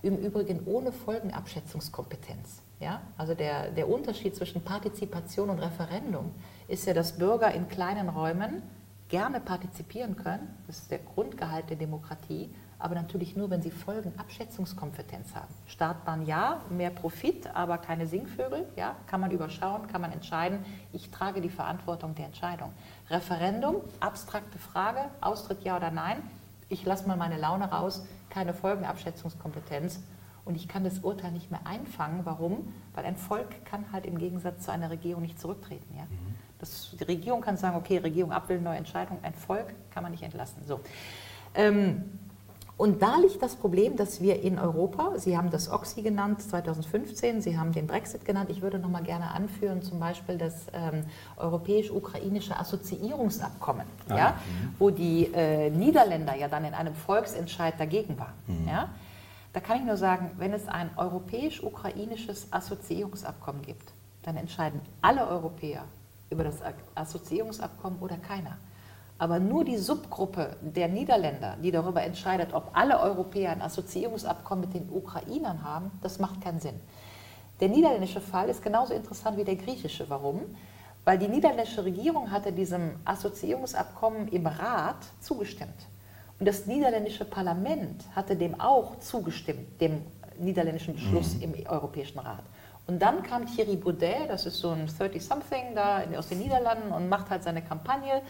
Im Übrigen ohne Folgenabschätzungskompetenz. Ja? Also der, der Unterschied zwischen Partizipation und Referendum ist ja, dass Bürger in kleinen Räumen gerne partizipieren können. Das ist der Grundgehalt der Demokratie, aber natürlich nur, wenn sie Folgenabschätzungskompetenz haben. Startbahn ja, mehr Profit, aber keine Singvögel. Ja? Kann man überschauen, kann man entscheiden. Ich trage die Verantwortung der Entscheidung. Referendum, abstrakte Frage, Austritt ja oder nein. Ich lasse mal meine Laune raus keine Folgenabschätzungskompetenz und ich kann das Urteil nicht mehr einfangen. Warum? Weil ein Volk kann halt im Gegensatz zu einer Regierung nicht zurücktreten. Ja? Mhm. Das, die Regierung kann sagen, okay, Regierung ab will neue Entscheidung, ein Volk kann man nicht entlassen. So. Ähm, und da liegt das Problem, dass wir in Europa, Sie haben das Oxy genannt 2015, Sie haben den Brexit genannt, ich würde noch mal gerne anführen, zum Beispiel das ähm, europäisch-ukrainische Assoziierungsabkommen, ah, ja, mhm. wo die äh, Niederländer ja dann in einem Volksentscheid dagegen waren. Mhm. Ja. Da kann ich nur sagen, wenn es ein europäisch-ukrainisches Assoziierungsabkommen gibt, dann entscheiden alle Europäer über das Assoziierungsabkommen oder keiner. Aber nur die Subgruppe der Niederländer, die darüber entscheidet, ob alle Europäer ein Assoziierungsabkommen mit den Ukrainern haben, das macht keinen Sinn. Der niederländische Fall ist genauso interessant wie der griechische. Warum? Weil die niederländische Regierung hatte diesem Assoziierungsabkommen im Rat zugestimmt. Und das niederländische Parlament hatte dem auch zugestimmt, dem niederländischen Beschluss mhm. im Europäischen Rat. Und dann kam Thierry Baudet, das ist so ein 30-something da aus den Niederlanden und macht halt seine Kampagne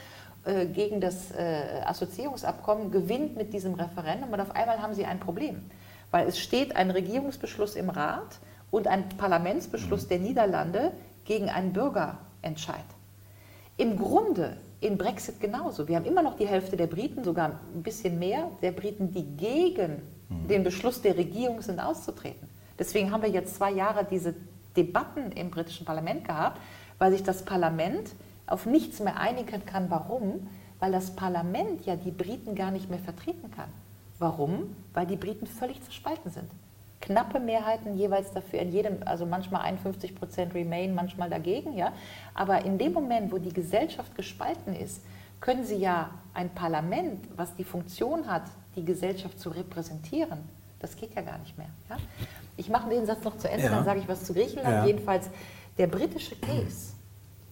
äh, gegen das äh, Assoziierungsabkommen gewinnt mit diesem Referendum und auf einmal haben sie ein Problem, weil es steht ein Regierungsbeschluss im Rat und ein Parlamentsbeschluss mhm. der Niederlande gegen einen Bürgerentscheid. Im Grunde in Brexit genauso. Wir haben immer noch die Hälfte der Briten, sogar ein bisschen mehr der Briten, die gegen mhm. den Beschluss der Regierung sind, auszutreten. Deswegen haben wir jetzt zwei Jahre diese Debatten im britischen Parlament gehabt, weil sich das Parlament auf nichts mehr einigen kann. Warum? Weil das Parlament ja die Briten gar nicht mehr vertreten kann. Warum? Weil die Briten völlig zerspalten sind. Knappe Mehrheiten jeweils dafür, in jedem, also manchmal 51 Prozent Remain, manchmal dagegen, ja. Aber in dem Moment, wo die Gesellschaft gespalten ist, können sie ja ein Parlament, was die Funktion hat, die Gesellschaft zu repräsentieren, das geht ja gar nicht mehr. Ja? Ich mache den Satz noch zu Ende, ja. dann sage ich was zu Griechenland. Ja. Jedenfalls, der britische Case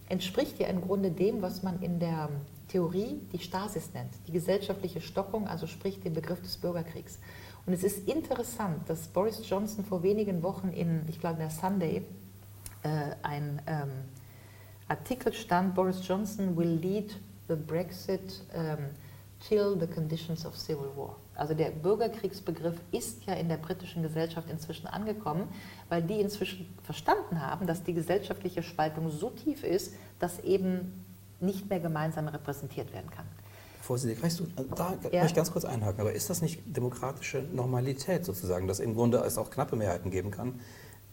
entspricht ja im Grunde dem, was man in der Theorie die Stasis nennt, die gesellschaftliche Stockung, also sprich den Begriff des Bürgerkriegs. Und es ist interessant, dass Boris Johnson vor wenigen Wochen in, ich glaube, der Sunday, äh, ein ähm, Artikel stand, Boris Johnson will lead the Brexit um, till the conditions of civil war. Also der Bürgerkriegsbegriff ist ja in der britischen Gesellschaft inzwischen angekommen, weil die inzwischen verstanden haben, dass die gesellschaftliche Spaltung so tief ist, dass eben nicht mehr gemeinsam repräsentiert werden kann. Kannst du äh, da ja. möchte ich ganz kurz einhaken, aber ist das nicht demokratische Normalität sozusagen, dass im Grunde es auch knappe Mehrheiten geben kann,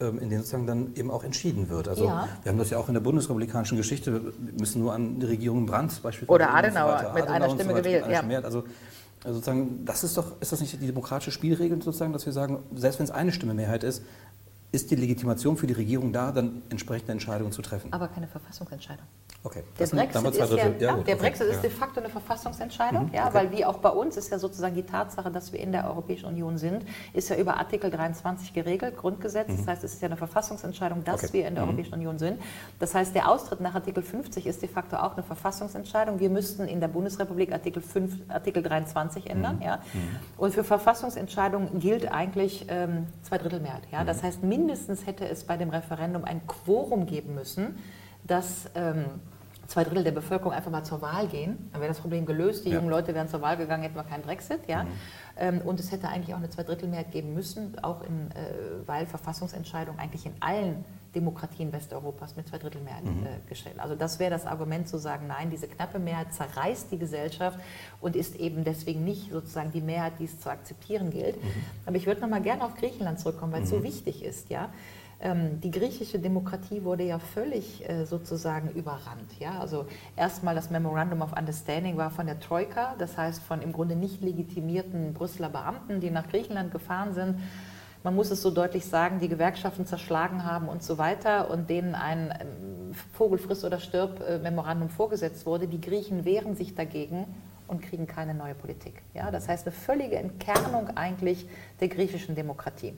in denen sozusagen dann eben auch entschieden wird. Also ja. wir haben das ja auch in der bundesrepublikanischen Geschichte, wir müssen nur an die Regierung Brandt beispielsweise oder Adenauer so mit Adenauer einer Stimme so gewählt. Ja. Also, also sozusagen, das ist doch, ist das nicht die demokratische Spielregel sozusagen, dass wir sagen, selbst wenn es eine Stimme Mehrheit ist, ist die Legitimation für die Regierung da, dann entsprechende Entscheidungen zu treffen? Aber keine Verfassungsentscheidung. Okay. Der Brexit, ist, ja, ja, gut, der okay. Brexit ist de facto eine Verfassungsentscheidung, mhm, ja, okay. weil wie auch bei uns ist ja sozusagen die Tatsache, dass wir in der Europäischen Union sind, ist ja über Artikel 23 geregelt, Grundgesetz. Mhm. Das heißt, es ist ja eine Verfassungsentscheidung, dass okay. wir in der mhm. Europäischen Union sind. Das heißt, der Austritt nach Artikel 50 ist de facto auch eine Verfassungsentscheidung. Wir müssten in der Bundesrepublik Artikel, 5, Artikel 23 ändern. Mhm. Ja. Mhm. Und für Verfassungsentscheidungen gilt eigentlich ähm, Zweidrittelmehrheit. Ja. Das mhm. heißt, mindestens hätte es bei dem Referendum ein Quorum geben müssen, dass ähm, zwei Drittel der Bevölkerung einfach mal zur Wahl gehen, dann wäre das Problem gelöst. Die ja. jungen Leute wären zur Wahl gegangen, hätten wir keinen Brexit. Ja? Mhm. Ähm, und es hätte eigentlich auch eine Zweidrittelmehrheit geben müssen, auch in, äh, weil Verfassungsentscheidungen eigentlich in allen Demokratien Westeuropas mit Zweidrittelmehrheit mhm. äh, gestellt. Also das wäre das Argument zu sagen, nein, diese knappe Mehrheit zerreißt die Gesellschaft und ist eben deswegen nicht sozusagen die Mehrheit, die es zu akzeptieren gilt. Mhm. Aber ich würde noch mal gerne auf Griechenland zurückkommen, weil es so mhm. wichtig ist. Ja? Ähm, die griechische Demokratie wurde ja völlig äh, sozusagen überrannt. Ja? Also erstmal das Memorandum of Understanding war von der Troika, das heißt von im Grunde nicht legitimierten Brüsseler Beamten, die nach Griechenland gefahren sind. Man muss es so deutlich sagen, die Gewerkschaften zerschlagen haben und so weiter und denen ein ähm, Vogel friss oder stirb äh, Memorandum vorgesetzt wurde. Die Griechen wehren sich dagegen und kriegen keine neue Politik. Ja? Das heißt eine völlige Entkernung eigentlich der griechischen Demokratie.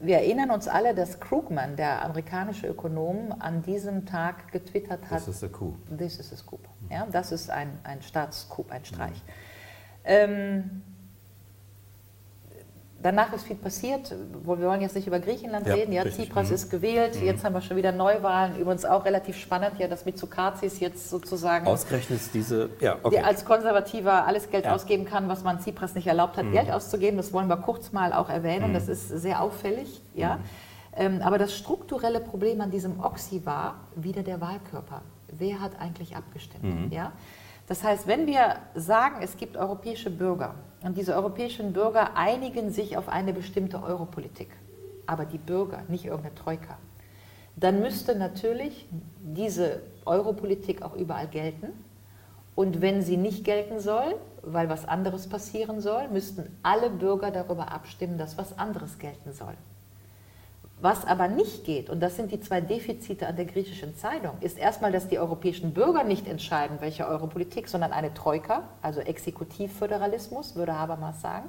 Wir erinnern uns alle, dass Krugman, der amerikanische Ökonom, an diesem Tag getwittert hat. Das ist a coup. This is a coup. Ja, das ist ein, ein Staatscoup, ein Streich. Mhm. Ähm, Danach ist viel passiert. Wir wollen jetzt nicht über Griechenland ja, reden. Ja, Tsipras mhm. ist gewählt. Mhm. Jetzt haben wir schon wieder Neuwahlen. Übrigens auch relativ spannend, ja, dass Mitsukazis jetzt sozusagen. Ausgerechnet diese. Ja, okay. Der als Konservativer alles Geld ja. ausgeben kann, was man Tsipras nicht erlaubt hat, mhm. Geld auszugeben. Das wollen wir kurz mal auch erwähnen. Mhm. Das ist sehr auffällig. Ja. Mhm. Ähm, aber das strukturelle Problem an diesem Oxy war wieder der Wahlkörper. Wer hat eigentlich abgestimmt? Mhm. Ja. Das heißt, wenn wir sagen, es gibt europäische Bürger und diese europäischen Bürger einigen sich auf eine bestimmte Europolitik, aber die Bürger, nicht irgendeine Troika, dann müsste natürlich diese Europolitik auch überall gelten. Und wenn sie nicht gelten soll, weil was anderes passieren soll, müssten alle Bürger darüber abstimmen, dass was anderes gelten soll. Was aber nicht geht, und das sind die zwei Defizite an der griechischen Zeitung, ist erstmal, dass die europäischen Bürger nicht entscheiden, welche Europolitik, sondern eine Troika, also Exekutivföderalismus, würde Habermas sagen.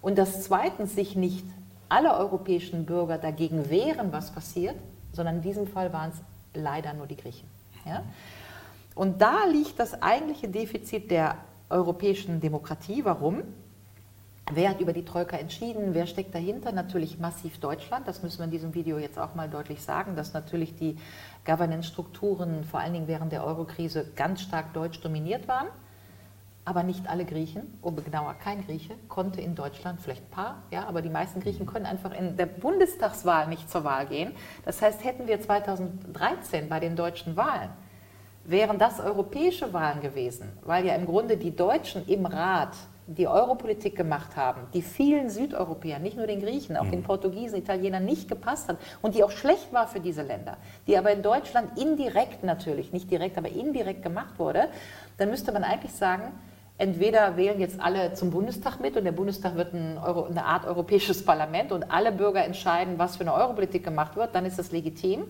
Und dass zweitens sich nicht alle europäischen Bürger dagegen wehren, was passiert, sondern in diesem Fall waren es leider nur die Griechen. Ja? Und da liegt das eigentliche Defizit der europäischen Demokratie. Warum? Wer hat über die Troika entschieden? Wer steckt dahinter? Natürlich massiv Deutschland. Das müssen wir in diesem Video jetzt auch mal deutlich sagen, dass natürlich die Governance-Strukturen vor allen Dingen während der Eurokrise ganz stark deutsch dominiert waren. Aber nicht alle Griechen, oder genauer kein Grieche, konnte in Deutschland, vielleicht ein paar, ja, aber die meisten Griechen können einfach in der Bundestagswahl nicht zur Wahl gehen. Das heißt, hätten wir 2013 bei den deutschen Wahlen, wären das europäische Wahlen gewesen, weil ja im Grunde die Deutschen im Rat die Europolitik gemacht haben, die vielen Südeuropäern, nicht nur den Griechen, auch mhm. den Portugiesen, Italienern nicht gepasst hat und die auch schlecht war für diese Länder, die aber in Deutschland indirekt natürlich, nicht direkt, aber indirekt gemacht wurde, dann müsste man eigentlich sagen, entweder wählen jetzt alle zum Bundestag mit und der Bundestag wird ein Euro, eine Art europäisches Parlament und alle Bürger entscheiden, was für eine Europolitik gemacht wird, dann ist das legitim.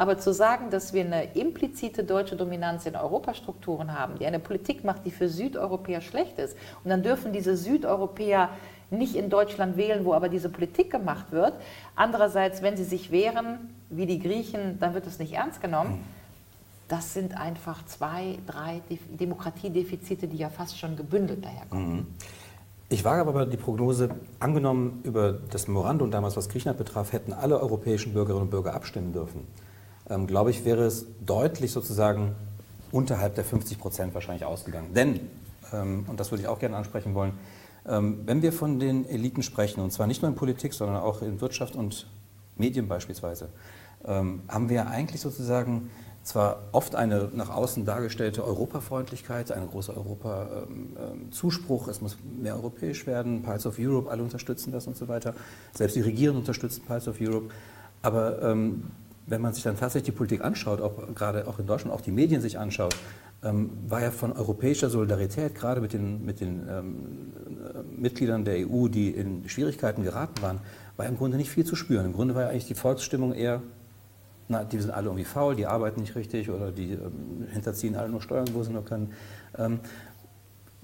Aber zu sagen, dass wir eine implizite deutsche Dominanz in Europastrukturen haben, die eine Politik macht, die für Südeuropäer schlecht ist, und dann dürfen diese Südeuropäer nicht in Deutschland wählen, wo aber diese Politik gemacht wird. Andererseits, wenn sie sich wehren, wie die Griechen, dann wird es nicht ernst genommen. Das sind einfach zwei, drei Demokratiedefizite, die ja fast schon gebündelt daherkommen. Mhm. Ich wage aber die Prognose, angenommen über das Memorandum damals, was Griechenland betraf, hätten alle europäischen Bürgerinnen und Bürger abstimmen dürfen ähm, glaube ich, wäre es deutlich sozusagen unterhalb der 50 Prozent wahrscheinlich ausgegangen. Denn, ähm, und das würde ich auch gerne ansprechen wollen, Ähm, wenn wir von den Eliten sprechen, und zwar nicht nur in Politik, sondern auch in Wirtschaft und Medien beispielsweise, ähm, haben wir eigentlich sozusagen zwar oft eine nach außen dargestellte Europafreundlichkeit, eine große Europa-Zuspruch, es muss mehr europäisch werden, Pulse of Europe, alle unterstützen das und so weiter. Selbst die Regierung unterstützt Pulse of Europe. Aber ähm, wenn man sich dann tatsächlich die Politik anschaut, auch, gerade auch in Deutschland, auch die Medien sich anschaut, ähm, war ja von europäischer Solidarität, gerade mit den, mit den ähm, Mitgliedern der EU, die in Schwierigkeiten geraten waren, war im Grunde nicht viel zu spüren. Im Grunde war ja eigentlich die Volksstimmung eher, na, die sind alle irgendwie faul, die arbeiten nicht richtig oder die ähm, hinterziehen alle nur Steuern, wo sie nur können.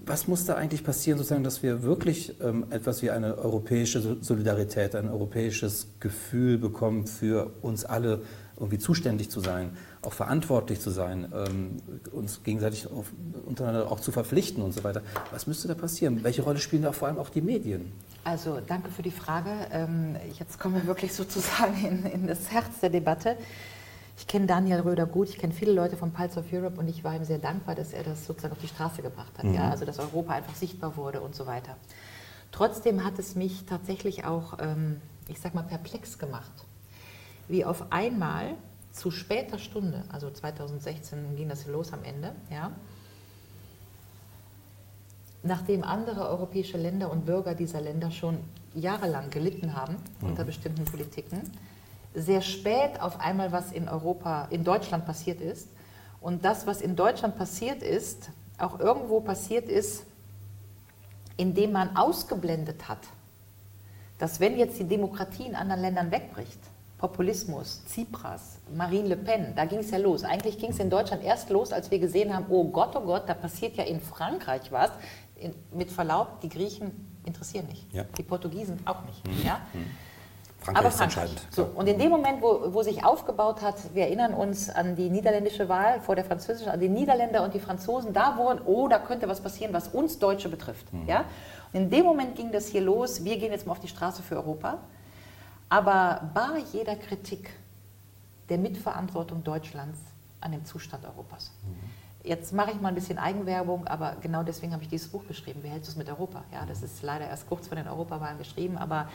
Was muss da eigentlich passieren, sozusagen, dass wir wirklich ähm, etwas wie eine europäische Solidarität, ein europäisches Gefühl bekommen, für uns alle irgendwie zuständig zu sein, auch verantwortlich zu sein, ähm, uns gegenseitig auf, untereinander auch zu verpflichten und so weiter. Was müsste da passieren? Welche Rolle spielen da vor allem auch die Medien? Also danke für die Frage. Ähm, jetzt kommen wir wirklich sozusagen in, in das Herz der Debatte. Ich kenne Daniel Röder gut, ich kenne viele Leute vom Pulse of Europe und ich war ihm sehr dankbar, dass er das sozusagen auf die Straße gebracht hat. Mhm. Ja? Also dass Europa einfach sichtbar wurde und so weiter. Trotzdem hat es mich tatsächlich auch, ähm, ich sag mal, perplex gemacht, wie auf einmal zu später Stunde, also 2016 ging das hier los am Ende, ja, nachdem andere europäische Länder und Bürger dieser Länder schon jahrelang gelitten haben mhm. unter bestimmten Politiken, sehr spät auf einmal was in Europa, in Deutschland passiert ist und das, was in Deutschland passiert ist, auch irgendwo passiert ist, indem man ausgeblendet hat, dass wenn jetzt die Demokratie in anderen Ländern wegbricht, Populismus, Tsipras, Marine Le Pen, da ging es ja los. Eigentlich ging es in Deutschland erst los, als wir gesehen haben, oh Gott, oh Gott, da passiert ja in Frankreich was. In, mit Verlaub, die Griechen interessieren nicht. Ja. Die Portugiesen auch nicht. Mhm. Ja? Frankreich Aber Frankreich. So, und in dem Moment, wo, wo sich aufgebaut hat, wir erinnern uns an die niederländische Wahl vor der französischen, an die Niederländer und die Franzosen, da wurden, oh, da könnte was passieren, was uns Deutsche betrifft. Mhm. Ja? Und in dem Moment ging das hier los, wir gehen jetzt mal auf die Straße für Europa. Aber bar jeder Kritik der Mitverantwortung Deutschlands an dem Zustand Europas. Mhm. Jetzt mache ich mal ein bisschen Eigenwerbung, aber genau deswegen habe ich dieses Buch geschrieben. Wie hältst du es mit Europa? Ja, das ist leider erst kurz vor den Europawahlen geschrieben, aber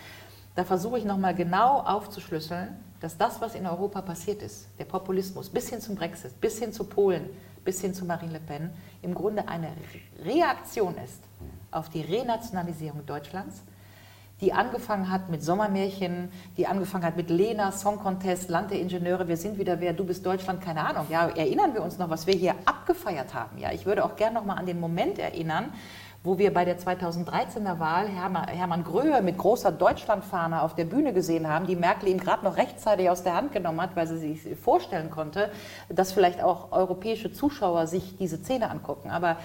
da versuche ich nochmal genau aufzuschlüsseln, dass das, was in Europa passiert ist, der Populismus bis hin zum Brexit, bis hin zu Polen, bis hin zu Marine Le Pen, im Grunde eine Reaktion ist auf die Renationalisierung Deutschlands, die angefangen hat mit Sommermärchen, die angefangen hat mit Lena, Song Contest, Land der Ingenieure, wir sind wieder wer, du bist Deutschland, keine Ahnung. Ja, erinnern wir uns noch, was wir hier abgefeiert haben. Ja, ich würde auch gerne noch mal an den Moment erinnern, wo wir bei der 2013er Wahl Hermann Gröhe mit großer Deutschlandfahne auf der Bühne gesehen haben, die Merkel ihm gerade noch rechtzeitig aus der Hand genommen hat, weil sie sich vorstellen konnte, dass vielleicht auch europäische Zuschauer sich diese Szene angucken. Aber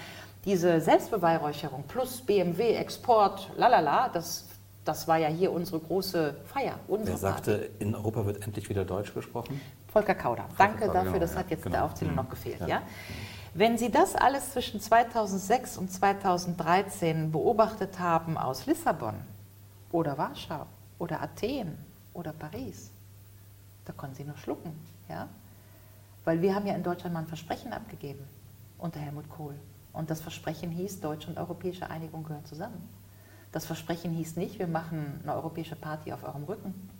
diese Selbstbeweihräucherung plus BMW, Export, lalala, das, das war ja hier unsere große Feier. Unsere Wer sagte, Party. in Europa wird endlich wieder Deutsch gesprochen? Volker Kauder. Volker Danke Kauder, dafür, genau, das hat jetzt genau. der Aufzählung mhm. noch gefehlt. Ja. ja? Wenn Sie das alles zwischen 2006 und 2013 beobachtet haben aus Lissabon oder Warschau oder Athen oder Paris, da können Sie nur schlucken, ja? Weil wir haben ja in Deutschland mal ein Versprechen abgegeben unter Helmut Kohl. Und das Versprechen hieß, deutsche und europäische Einigung gehören zusammen. Das Versprechen hieß nicht, wir machen eine europäische Party auf eurem Rücken.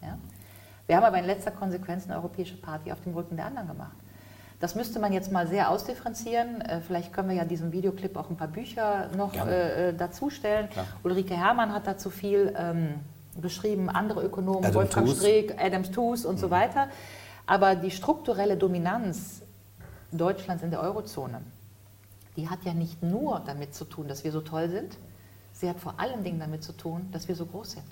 Ja? Wir haben aber in letzter Konsequenz eine europäische Party auf dem Rücken der anderen gemacht. Das müsste man jetzt mal sehr ausdifferenzieren. Äh, vielleicht können wir ja diesem Videoclip auch ein paar Bücher noch äh, äh dazustellen. Ulrike Herrmann hat dazu viel ähm, beschrieben, andere Ökonomen, Adam Wolfgang. Streeck, Adams Tools und mhm. so weiter. Aber die strukturelle Dominanz Deutschlands in der Eurozone, die hat ja nicht nur damit zu tun, dass wir so toll sind, sie hat vor allen Dingen damit zu tun, dass wir so groß sind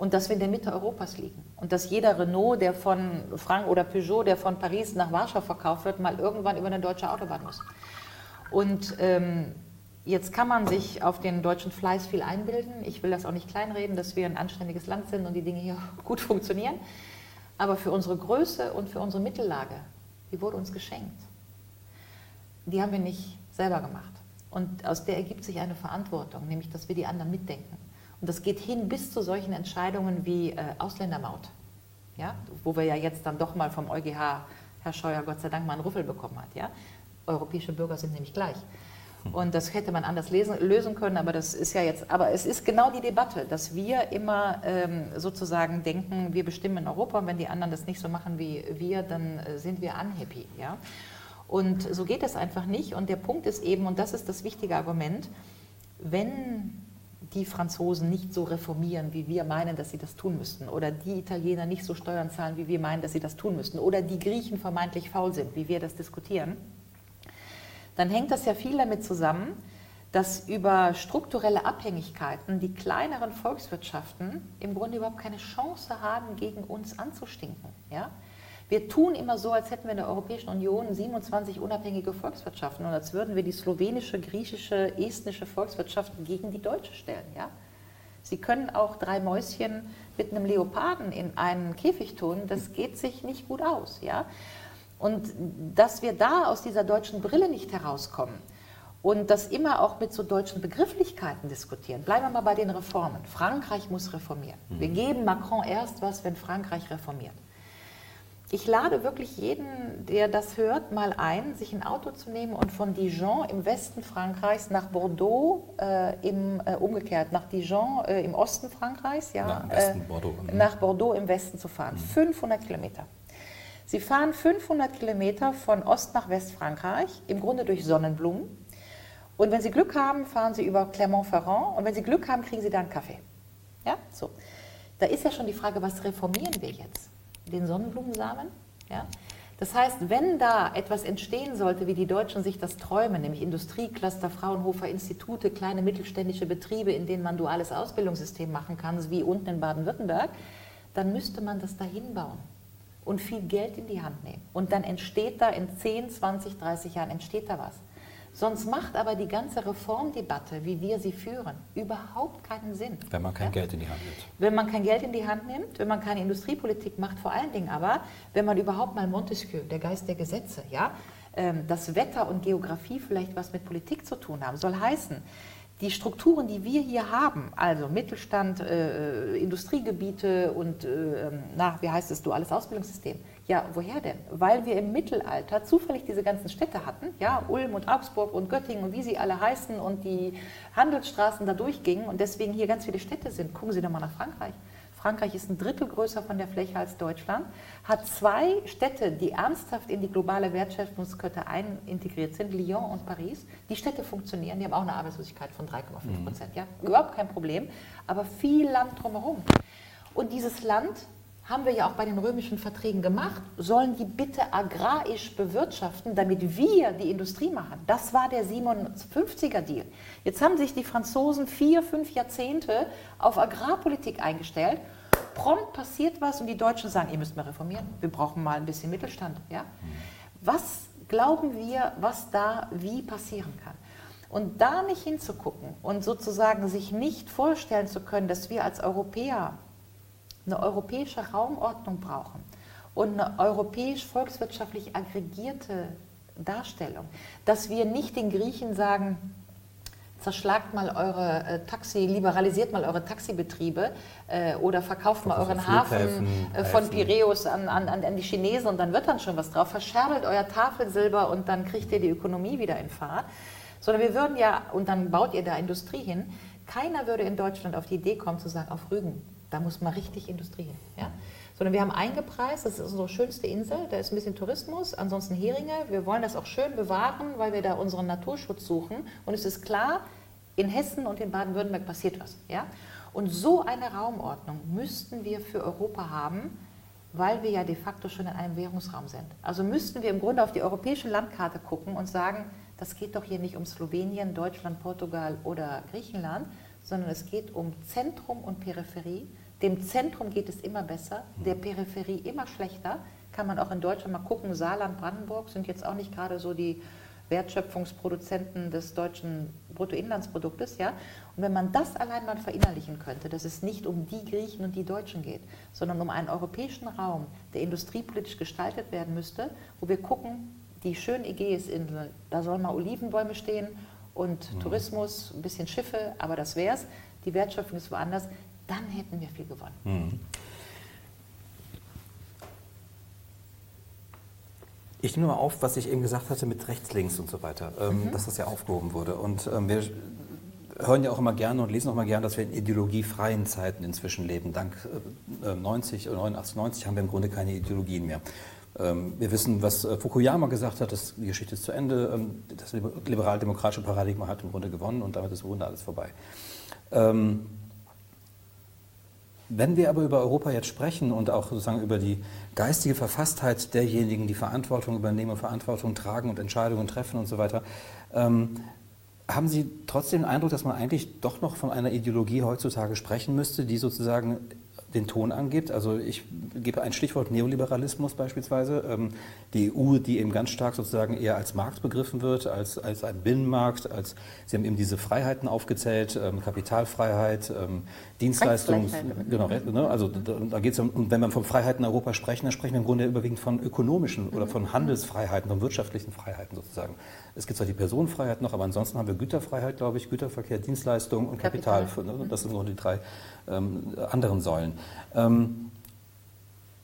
und dass wir in der Mitte Europas liegen. Und dass jeder Renault, der von Frank oder Peugeot, der von Paris nach Warschau verkauft wird, mal irgendwann über eine deutsche Autobahn muss. Und ähm, jetzt kann man sich auf den deutschen Fleiß viel einbilden. Ich will das auch nicht kleinreden, dass wir ein anständiges Land sind und die Dinge hier gut funktionieren. Aber für unsere Größe und für unsere Mittellage, die wurde uns geschenkt. Die haben wir nicht selber gemacht. Und aus der ergibt sich eine Verantwortung, nämlich dass wir die anderen mitdenken. Und das geht hin bis zu solchen Entscheidungen wie äh, Ausländermaut, ja? wo wir ja jetzt dann doch mal vom EuGH, Herr Scheuer, Gott sei Dank mal einen Rüffel bekommen hat. Ja? Europäische Bürger sind nämlich gleich. Und das hätte man anders lesen, lösen können, aber das ist ja jetzt, aber es ist genau die Debatte, dass wir immer ähm, sozusagen denken, wir bestimmen in Europa und wenn die anderen das nicht so machen wie wir, dann äh, sind wir unhappy. Ja? Und so geht es einfach nicht. Und der Punkt ist eben, und das ist das wichtige Argument, wenn die Franzosen nicht so reformieren, wie wir meinen, dass sie das tun müssten, oder die Italiener nicht so Steuern zahlen, wie wir meinen, dass sie das tun müssten, oder die Griechen vermeintlich faul sind, wie wir das diskutieren, dann hängt das ja viel damit zusammen, dass über strukturelle Abhängigkeiten die kleineren Volkswirtschaften im Grunde überhaupt keine Chance haben, gegen uns anzustinken. Ja? Wir tun immer so, als hätten wir in der Europäischen Union 27 unabhängige Volkswirtschaften und als würden wir die slowenische, griechische, estnische Volkswirtschaft gegen die deutsche stellen. Ja? Sie können auch drei Mäuschen mit einem Leoparden in einen Käfig tun, das geht sich nicht gut aus. Ja? Und dass wir da aus dieser deutschen Brille nicht herauskommen und das immer auch mit so deutschen Begrifflichkeiten diskutieren. Bleiben wir mal bei den Reformen. Frankreich muss reformieren. Wir mhm. geben Macron erst was, wenn Frankreich reformiert. Ich lade wirklich jeden, der das hört, mal ein, sich ein Auto zu nehmen und von Dijon im Westen Frankreichs nach Bordeaux, äh, im, äh, umgekehrt, nach Dijon äh, im Osten Frankreichs, ja, nach, Westen, Bordeaux, ne? nach Bordeaux im Westen zu fahren. Mhm. 500 Kilometer. Sie fahren 500 Kilometer von Ost nach Westfrankreich, im Grunde durch Sonnenblumen. Und wenn Sie Glück haben, fahren Sie über Clermont-Ferrand. Und wenn Sie Glück haben, kriegen Sie da einen Kaffee. Ja, so. Da ist ja schon die Frage, was reformieren wir jetzt? Den Sonnenblumensamen? Ja? Das heißt, wenn da etwas entstehen sollte, wie die Deutschen sich das träumen, nämlich Industriecluster, Fraunhofer Institute, kleine mittelständische Betriebe, in denen man duales Ausbildungssystem machen kann, wie unten in Baden-Württemberg, dann müsste man das dahin bauen und viel Geld in die Hand nehmen. Und dann entsteht da in 10, 20, 30 Jahren entsteht da was. Sonst macht aber die ganze Reformdebatte, wie wir sie führen, überhaupt keinen Sinn. Wenn man kein ja? Geld in die Hand nimmt. Wenn man kein Geld in die Hand nimmt, wenn man keine Industriepolitik macht, vor allen Dingen aber, wenn man überhaupt mal Montesquieu, der Geist der Gesetze, ja, ähm, dass Wetter und Geografie vielleicht was mit Politik zu tun haben, soll heißen, die Strukturen, die wir hier haben, also Mittelstand, äh, Industriegebiete und, äh, ähm, na, wie heißt es, duales Ausbildungssystem. Ja, woher denn? Weil wir im Mittelalter zufällig diese ganzen Städte hatten, ja, Ulm und Augsburg und Göttingen und wie sie alle heißen und die Handelsstraßen da durchgingen und deswegen hier ganz viele Städte sind. Gucken Sie doch mal nach Frankreich. Frankreich ist ein Drittel größer von der Fläche als Deutschland, hat zwei Städte, die ernsthaft in die globale Wertschöpfungskette integriert sind, Lyon und Paris. Die Städte funktionieren, die haben auch eine Arbeitslosigkeit von 3,5 Prozent. Mhm. Ja, überhaupt kein Problem, aber viel Land drumherum. Und dieses Land haben wir ja auch bei den römischen Verträgen gemacht, sollen die bitte agrarisch bewirtschaften, damit wir die Industrie machen. Das war der 57er Deal. Jetzt haben sich die Franzosen vier, fünf Jahrzehnte auf Agrarpolitik eingestellt. Prompt passiert was und die Deutschen sagen, ihr müsst mal reformieren. Wir brauchen mal ein bisschen Mittelstand. Ja? Was glauben wir, was da wie passieren kann? Und da nicht hinzugucken und sozusagen sich nicht vorstellen zu können, dass wir als Europäer eine europäische Raumordnung brauchen und eine europäisch volkswirtschaftlich aggregierte Darstellung, dass wir nicht den Griechen sagen, zerschlagt mal eure äh, Taxi, liberalisiert mal eure Taxibetriebe äh, oder verkauft mal euren Hafen äh, von Piräus an, an, an die Chinesen und dann wird dann schon was drauf. Verscherbelt euer Tafelsilber und dann kriegt ihr die Ökonomie wieder in Fahrt. Sondern wir würden ja, und dann baut ihr da Industrie hin, keiner würde in Deutschland auf die Idee kommen zu sagen, auf Rügen da muss man richtig Industrie hin. Ja? Sondern wir haben eingepreist, das ist unsere schönste Insel, da ist ein bisschen Tourismus, ansonsten Heringe. Wir wollen das auch schön bewahren, weil wir da unseren Naturschutz suchen. Und es ist klar, in Hessen und in Baden-Württemberg passiert was. Ja? Und so eine Raumordnung müssten wir für Europa haben, weil wir ja de facto schon in einem Währungsraum sind. Also müssten wir im Grunde auf die europäische Landkarte gucken und sagen, das geht doch hier nicht um Slowenien, Deutschland, Portugal oder Griechenland, sondern es geht um Zentrum und Peripherie. Dem Zentrum geht es immer besser, der Peripherie immer schlechter. Kann man auch in Deutschland mal gucken, Saarland, Brandenburg sind jetzt auch nicht gerade so die Wertschöpfungsproduzenten des deutschen Bruttoinlandsproduktes. Ja? Und wenn man das allein mal verinnerlichen könnte, dass es nicht um die Griechen und die Deutschen geht, sondern um einen europäischen Raum, der industriepolitisch gestaltet werden müsste, wo wir gucken, die schönen Ägäisinsel, da sollen mal Olivenbäume stehen und mhm. Tourismus, ein bisschen Schiffe, aber das wäre es. Die Wertschöpfung ist woanders dann hätten wir viel gewonnen. Mhm. Ich nehme mal auf, was ich eben gesagt hatte mit rechts, links und so weiter, ähm, mhm. dass das ja aufgehoben wurde. Und ähm, wir hören ja auch immer gerne und lesen auch immer gerne, dass wir in ideologiefreien Zeiten inzwischen leben. Dank äh, 90 oder 89, 90 haben wir im Grunde keine Ideologien mehr. Ähm, wir wissen, was äh, Fukuyama gesagt hat, dass die Geschichte ist zu Ende, ähm, das liberal-demokratische Paradigma hat im Grunde gewonnen und damit ist im Grunde alles vorbei. Ähm, wenn wir aber über Europa jetzt sprechen und auch sozusagen über die geistige Verfasstheit derjenigen, die Verantwortung übernehmen, Verantwortung tragen und Entscheidungen treffen und so weiter, haben Sie trotzdem den Eindruck, dass man eigentlich doch noch von einer Ideologie heutzutage sprechen müsste, die sozusagen den Ton angibt. Also ich gebe ein Stichwort Neoliberalismus beispielsweise. Ähm, die EU, die eben ganz stark sozusagen eher als Markt begriffen wird, als, als ein Binnenmarkt. Als, Sie haben eben diese Freiheiten aufgezählt, ähm, Kapitalfreiheit, ähm, Dienstleistung. Genau, ne? also da, da geht es um, und wenn wir von Freiheiten in Europa sprechen, dann sprechen wir im Grunde überwiegend von ökonomischen oder mhm. von Handelsfreiheiten, von wirtschaftlichen Freiheiten sozusagen. Es gibt zwar die Personenfreiheit noch, aber ansonsten haben wir Güterfreiheit, glaube ich, Güterverkehr, Dienstleistung und Kapital. Kapital. Ne? Das sind nur die drei ähm, anderen Säulen. Ähm,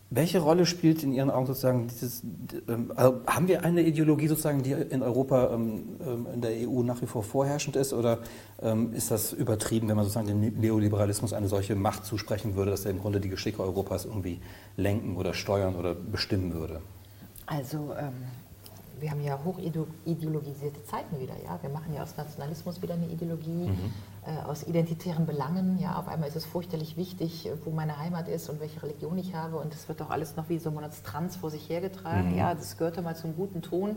welche Rolle spielt in Ihren Augen sozusagen dieses, ähm, also haben wir eine Ideologie sozusagen, die in Europa, ähm, ähm, in der EU nach wie vor vorherrschend ist oder ähm, ist das übertrieben, wenn man sozusagen dem Neoliberalismus eine solche Macht zusprechen würde, dass er im Grunde die Geschicke Europas irgendwie lenken oder steuern oder bestimmen würde? Also ähm, wir haben ja hochideologisierte Zeiten wieder. Ja? Wir machen ja aus Nationalismus wieder eine Ideologie, mhm. äh, aus identitären Belangen. Ja? Auf einmal ist es furchterlich wichtig, wo meine Heimat ist und welche Religion ich habe. Und es wird doch alles noch wie so Monatstrans vor sich hergetragen. Mhm. Ja, das gehört ja mal zum guten Ton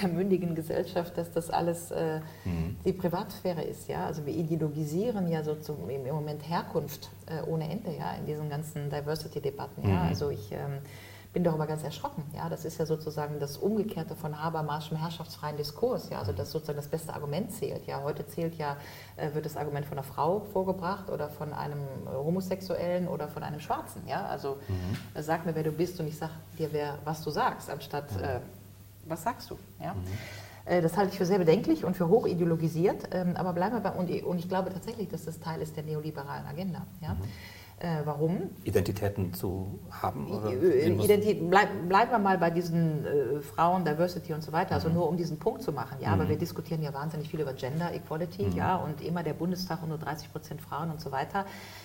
der mündigen Gesellschaft, dass das alles äh, mhm. die Privatsphäre ist. Ja? Also wir ideologisieren ja so zum, im Moment Herkunft äh, ohne Ende ja? in diesen ganzen Diversity-Debatten. Ja? Mhm. Also ich... Ähm, bin darüber ganz erschrocken. Ja, das ist ja sozusagen das Umgekehrte von Habermaschem herrschaftsfreien Diskurs. Ja, also dass sozusagen das beste Argument zählt. Ja, heute zählt ja, äh, wird das Argument von einer Frau vorgebracht oder von einem Homosexuellen oder von einem Schwarzen. Ja, also mhm. Äh, sag mir, wer du bist und ich sag dir, wer, was du sagst, anstatt mhm. äh, was sagst du. Ja. Mhm. Äh, das halte ich für sehr bedenklich und für hoch ideologisiert. Ähm, aber bleiben wir bei, und ich glaube tatsächlich, dass das Teil ist der neoliberalen Agenda. Ja? Äh, warum? Identitäten zu haben? Oder Identität, bleib, bleiben wir mal bei diesen äh, Frauen, Diversity und so weiter, also mhm. nur um diesen Punkt zu machen. Ja, mhm. aber wir diskutieren ja wahnsinnig viel über Gender Equality, mhm. ja, und immer der Bundestag und nur 30 Prozent Frauen und so weiter.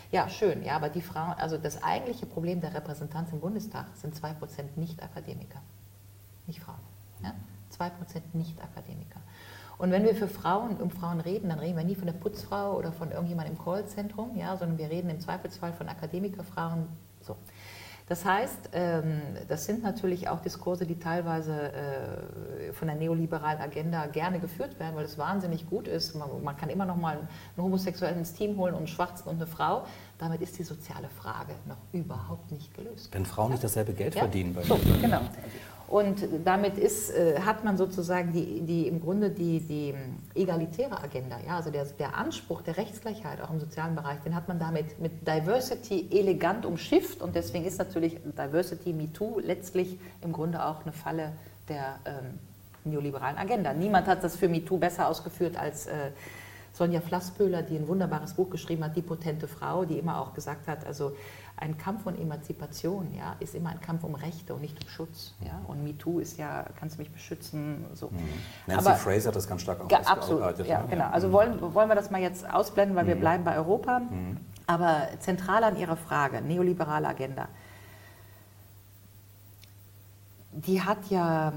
Ja, schön, ja, aber die Frauen, also das eigentliche Problem der Repräsentanz im Bundestag sind 2 Prozent Nicht-Akademiker, nicht Frauen. Ja? 2 Prozent Nicht-Akademiker. Und wenn wir für Frauen, um Frauen reden, dann reden wir nie von der Putzfrau oder von irgendjemandem im Callzentrum, ja, sondern wir reden im Zweifelsfall von Akademikerfrauen. So. Das heißt, ähm, das sind natürlich auch Diskurse, die teilweise äh, von der neoliberalen Agenda gerne geführt werden, weil es wahnsinnig gut ist. Man kann immer noch mal einen Homosexuellen ins Team holen und einen Schwarzen und eine Frau. Damit ist die soziale Frage noch überhaupt nicht gelöst. Wenn Frauen nicht dasselbe Geld ja? verdienen. so, genau. Und damit ist, äh, hat man sozusagen die, die, im Grunde die, die egalitäre Agenda, ja, also der, der Anspruch der Rechtsgleichheit auch im sozialen Bereich, den hat man damit mit Diversity elegant umschifft und deswegen ist natürlich Diversity MeToo letztlich im Grunde auch eine Falle der ähm, neoliberalen Agenda. Niemand hat das für MeToo besser ausgeführt als äh, Sonja Flasspöhler, die ein wunderbares Buch geschrieben hat, Die potente Frau, die immer auch gesagt hat, also ein Kampf um Emanzipation ja, ist immer ein Kampf um Rechte und nicht um Schutz. Ja? Und MeToo ist ja, kannst du mich beschützen. So. Mhm. Nancy Aber, Fraser hat das ganz stark ausgearbeitet. Ja, ne? genau. Also mhm. wollen, wollen wir das mal jetzt ausblenden, weil mhm. wir bleiben bei Europa. Mhm. Aber zentral an Ihrer Frage, neoliberale Agenda, die hat ja,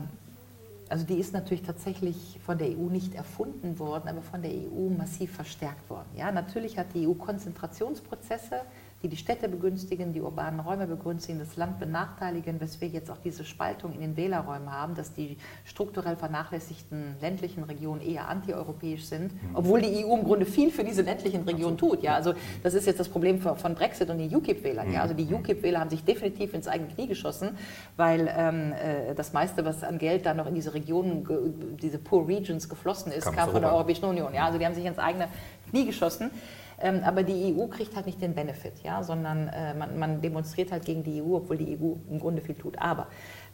also die ist natürlich tatsächlich von der EU nicht erfunden worden, aber von der EU massiv verstärkt worden. Ja, natürlich hat die EU Konzentrationsprozesse die die Städte begünstigen, die urbanen Räume begünstigen, das Land benachteiligen, weswegen wir jetzt auch diese Spaltung in den Wählerräumen haben, dass die strukturell vernachlässigten ländlichen Regionen eher antieuropäisch sind, mhm. obwohl die EU im Grunde viel für diese ländlichen Regionen tut. Ja, also das ist jetzt das Problem von Brexit und den UKIP-Wählern. Ja, also die mhm. UKIP-Wähler haben sich definitiv ins eigene Knie geschossen, weil ähm, äh, das meiste, was an Geld da noch in diese Regionen, diese Poor Regions geflossen ist, kam, kam von der Europäischen Union. Ja, also die haben sich ins eigene Knie geschossen. Ähm, aber die EU kriegt halt nicht den Benefit, ja, sondern äh, man, man, demonstriert halt gegen die EU, obwohl die EU im Grunde viel tut. Aber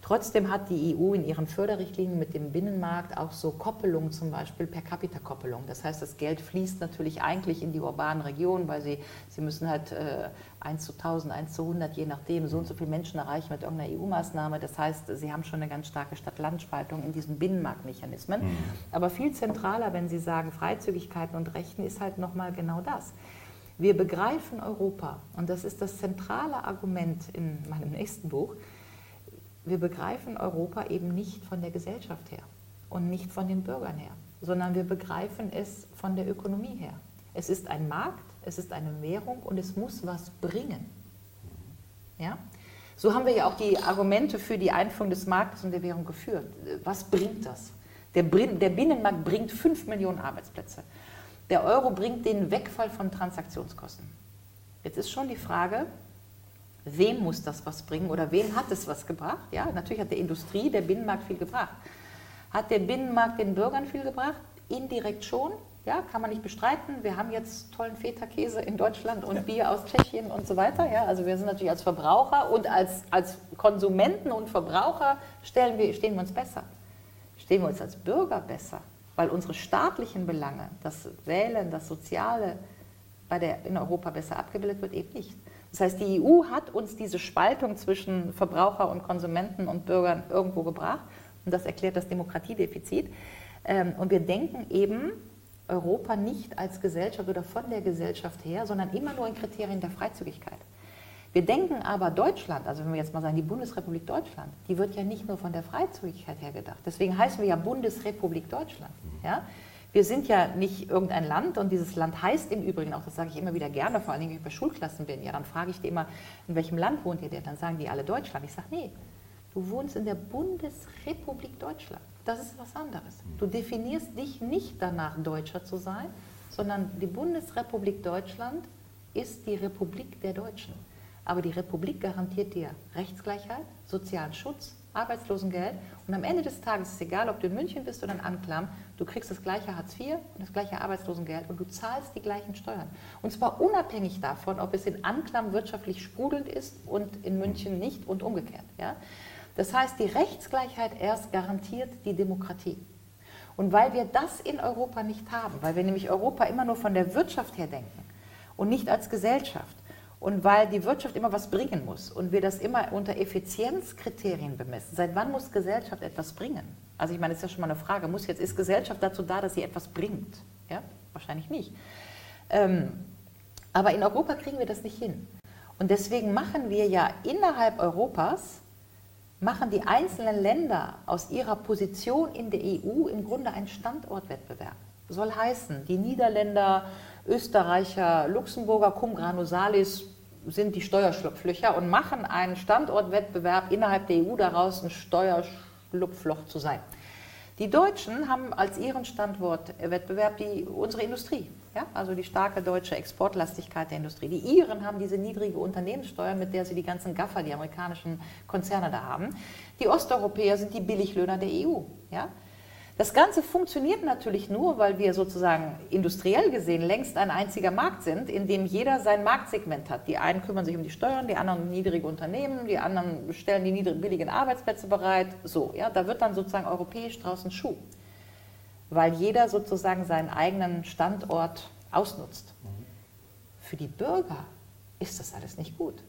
Trotzdem hat die EU in ihren Förderrichtlinien mit dem Binnenmarkt auch so Koppelungen, zum Beispiel per capita Koppelung. Das heißt, das Geld fließt natürlich eigentlich in die urbanen Regionen, weil sie, sie müssen halt äh, 1 zu 1000, 1 zu 100, je nachdem, so und so viele Menschen erreichen mit irgendeiner EU-Maßnahme. Das heißt, sie haben schon eine ganz starke Stadt-Land-Spaltung in diesen Binnenmarktmechanismen. Mhm. Aber viel zentraler, wenn Sie sagen Freizügigkeiten und Rechten, ist halt nochmal genau das. Wir begreifen Europa, und das ist das zentrale Argument in meinem nächsten Buch, wir begreifen Europa eben nicht von der Gesellschaft her und nicht von den Bürgern her, sondern wir begreifen es von der Ökonomie her. Es ist ein Markt, es ist eine Währung und es muss was bringen. Ja? So haben wir ja auch die Argumente für die Einführung des Marktes und der Währung geführt. Was bringt das? Der, der Binnenmarkt bringt 5 Millionen Arbeitsplätze. Der Euro bringt den Wegfall von Transaktionskosten. Jetzt ist schon die Frage, wem muss das was bringen oder wem hat es was gebracht? Ja, natürlich hat der Industrie, der Binnenmarkt viel gebracht. Hat der Binnenmarkt den Bürgern viel gebracht? Indirekt schon. Ja, kann man nicht bestreiten. Wir haben jetzt tollen Feta-Käse in Deutschland und ja. Bier aus Tschechien und so weiter. Ja, also wir sind natürlich als Verbraucher und als, als Konsumenten und Verbraucher stellen wir, stehen wir uns besser. Stehen wir uns als Bürger besser, weil unsere staatlichen Belange, das Wählen, das Soziale bei der, in Europa besser abgebildet wird, eben nicht. Das heißt, die EU hat uns diese Spaltung zwischen Verbraucher und Konsumenten und Bürgern irgendwo gebracht. Und das erklärt das Demokratiedefizit. Ähm, und wir denken eben Europa nicht als Gesellschaft oder von der Gesellschaft her, sondern immer nur in Kriterien der Freizügigkeit. Wir denken aber Deutschland, also wenn wir jetzt mal sagen, die Bundesrepublik Deutschland, die wird ja nicht nur von der Freizügigkeit her gedacht. Deswegen heißen wir ja Bundesrepublik Deutschland. Ja? Wir sind ja nicht irgendein Land und dieses Land heißt im Übrigen auch, das sage ich immer wieder gerne, vor allem wenn ich bei Schulklassen bin, ja, dann frage ich die immer, in welchem Land wohnt ihr denn? Dann sagen die alle Deutschland. Ich sage, nee, du wohnst in der Bundesrepublik Deutschland. Das ist was anderes. Du definierst dich nicht danach, Deutscher zu sein, sondern die Bundesrepublik Deutschland ist die Republik der Deutschen. Aber die Republik garantiert dir Rechtsgleichheit, sozialen Schutz, Arbeitslosengeld und am Ende des Tages ist es egal, ob du in München bist oder in Anklam, du kriegst das gleiche Hartz IV und das gleiche Arbeitslosengeld und du zahlst die gleichen Steuern. Und zwar unabhängig davon, ob es in Anklam wirtschaftlich sprudelnd ist und in München nicht und umgekehrt. Ja? Das heißt, die Rechtsgleichheit erst garantiert die Demokratie. Und weil wir das in Europa nicht haben, weil wir nämlich Europa immer nur von der Wirtschaft her denken und nicht als Gesellschaft, und weil die Wirtschaft immer was bringen muss und wir das immer unter Effizienzkriterien bemessen, seit wann muss Gesellschaft etwas bringen? Also ich meine, das ist ja schon mal eine Frage, muss jetzt, ist Gesellschaft dazu da, dass sie etwas bringt? Ja, wahrscheinlich nicht. Ähm, aber in Europa kriegen wir das nicht hin. Und deswegen machen wir ja innerhalb Europas, machen die einzelnen Länder aus ihrer Position in der EU im Grunde einen Standortwettbewerb. Soll heißen, die Niederländer Österreicher, Luxemburger cum granusalis sind die Steuerschlupflöcher und machen einen Standortwettbewerb innerhalb der EU daraus, ein Steuerschlupfloch zu sein. Die Deutschen haben als ihren Standortwettbewerb die, unsere Industrie, ja? also die starke deutsche Exportlastigkeit der Industrie. Die Iren haben diese niedrige Unternehmenssteuer, mit der sie die ganzen Gaffer, die amerikanischen Konzerne da haben. Die Osteuropäer sind die Billiglöhner der EU. Ja? Das Ganze funktioniert natürlich nur, weil wir sozusagen industriell gesehen längst ein einziger Markt sind, in dem jeder sein Marktsegment hat. Die einen kümmern sich um die Steuern, die anderen um niedrige Unternehmen, die anderen stellen die niedrigen, billigen Arbeitsplätze bereit. So, ja, da wird dann sozusagen europäisch draußen Schuh, weil jeder sozusagen seinen eigenen Standort ausnutzt. Für die Bürger ist das alles nicht gut.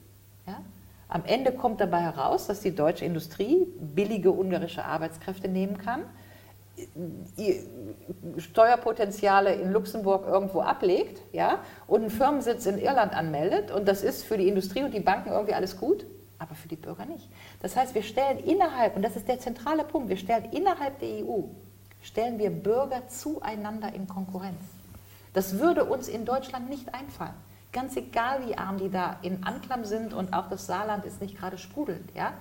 Ja? Am Ende kommt dabei heraus, dass die deutsche Industrie billige ungarische Arbeitskräfte nehmen kann Steuerpotenziale in Luxemburg irgendwo ablegt ja, und einen Firmensitz in Irland anmeldet und das ist für die Industrie und die Banken irgendwie alles gut, aber für die Bürger nicht. Das heißt, wir stellen innerhalb, und das ist der zentrale Punkt, wir stellen innerhalb der EU, stellen wir Bürger zueinander in Konkurrenz. Das würde uns in Deutschland nicht einfallen. Ganz egal, wie arm die da in Anklam sind und auch das Saarland ist nicht gerade sprudelnd. Ja?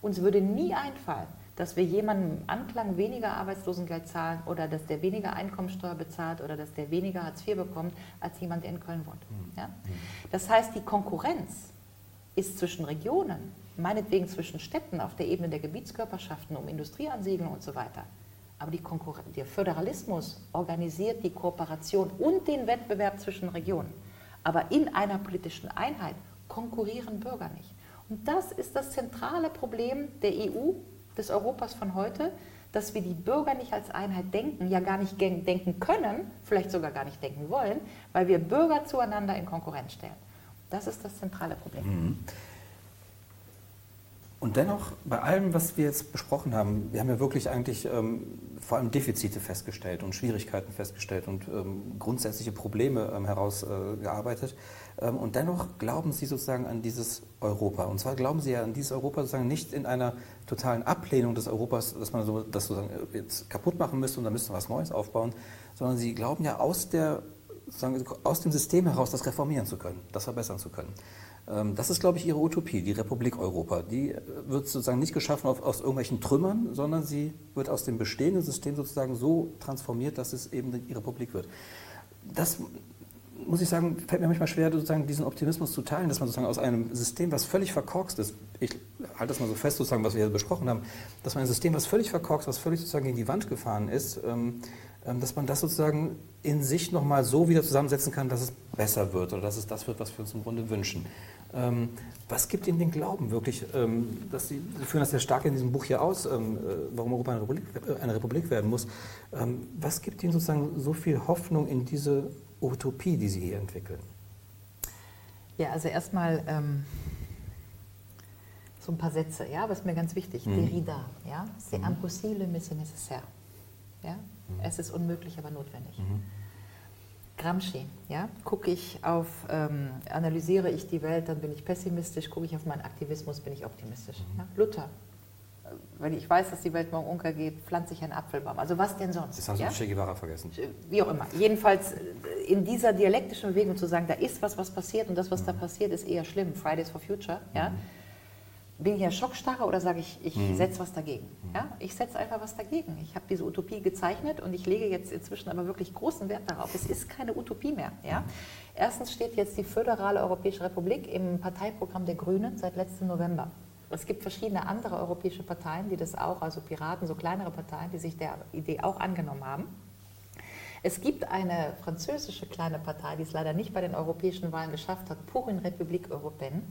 Uns würde nie einfallen, dass wir jemandem im Anklang weniger Arbeitslosengeld zahlen oder dass der weniger Einkommensteuer bezahlt oder dass der weniger Hartz IV bekommt als jemand, der in Köln wohnt. Mhm. Ja? Das heißt, die Konkurrenz ist zwischen Regionen, meinetwegen zwischen Städten auf der Ebene der Gebietskörperschaften um Industrieansiedlung und so weiter. Aber der Föderalismus organisiert die Kooperation und den Wettbewerb zwischen Regionen. Aber in einer politischen Einheit konkurrieren Bürger nicht. Und das ist das zentrale Problem der EU des Europas von heute, dass wir die Bürger nicht als Einheit denken, ja gar nicht denken können, vielleicht sogar gar nicht denken wollen, weil wir Bürger zueinander in Konkurrenz stellen. Das ist das zentrale Problem. Mhm. Und dennoch, bei allem, was wir jetzt besprochen haben, wir haben ja wirklich eigentlich ähm, vor allem Defizite festgestellt und Schwierigkeiten festgestellt und ähm, grundsätzliche Probleme ähm, herausgearbeitet. Äh, und dennoch glauben Sie sozusagen an dieses Europa. Und zwar glauben Sie ja an dieses Europa sozusagen nicht in einer totalen Ablehnung des Europas, dass man so, das sozusagen jetzt kaputt machen müsste und dann müsste man was Neues aufbauen, sondern Sie glauben ja aus, der, aus dem System heraus das reformieren zu können, das verbessern zu können. Ähm, das ist, glaube ich, ihre Utopie, die Republik Europa. Die äh, wird sozusagen nicht geschaffen aus irgendwelchen Trümmern, sondern sie wird aus dem bestehenden System sozusagen so transformiert, dass es eben die Republik wird. Das muss ich sagen, fällt mir manchmal schwer, sozusagen diesen Optimismus zu teilen, dass man sozusagen aus einem System, was völlig verkorkst ist, ich halte das mal so fest, sozusagen, was wir hier besprochen haben, dass man ein System, was völlig verkorkst, was völlig sozusagen gegen die Wand gefahren ist, ähm, ähm, dass man das sozusagen in sich nochmal so wieder zusammensetzen kann, dass es besser wird oder dass es das wird, was wir uns im Grunde wünschen. Ähm, was gibt Ihnen den Glauben wirklich, ähm, dass Sie, Sie führen das sehr stark in diesem Buch hier aus, ähm, äh, warum Europa eine Republik, äh, eine Republik, werden muss. Ähm, was gibt Ihnen sozusagen so viel Hoffnung in diese Utopie, die Sie hier entwickeln? Ja, also erstmal ähm, so ein paar Sätze, ja, was mir ganz wichtig. Mhm. Derrida, ja, c'est mhm. impossible, mais c'est nécessaire. Ja? Mhm. Es ist unmöglich, aber notwendig. Mhm. Gramsci, ja, gucke ich auf, ähm, analysiere ich die Welt, dann bin ich pessimistisch, gucke ich auf meinen Aktivismus, bin ich optimistisch. Mhm. Ja? Luther, wenn ich weiß, dass die Welt morgen untergeht, pflanze ich einen Apfelbaum. Also was denn sonst? Das haben Sie ja? Che Guevara vergessen. Wie auch immer. Jedenfalls äh, in dieser dialektischen Bewegung zu sagen, da ist was, was passiert und das, was mhm. da passiert, ist eher schlimm. Fridays for Future, ja. Mhm bin ich ja schockstarre oder sage ich, ich mhm. setze was dagegen? Mhm. Ja? Ich setze einfach was dagegen. Ich habe diese Utopie gezeichnet und ich lege jetzt inzwischen aber wirklich großen Wert darauf. Es ist keine Utopie mehr. Ja? Mhm. Erstens steht jetzt die Föderale Europäische Republik im Parteiprogramm der Grünen seit letztem November. Es gibt verschiedene andere europäische Parteien, die das auch, also Piraten, so kleinere Parteien, die sich der Idee auch angenommen haben. Es gibt eine französische kleine Partei, die es leider nicht bei den europäischen Wahlen geschafft hat, Pour une République Européenne.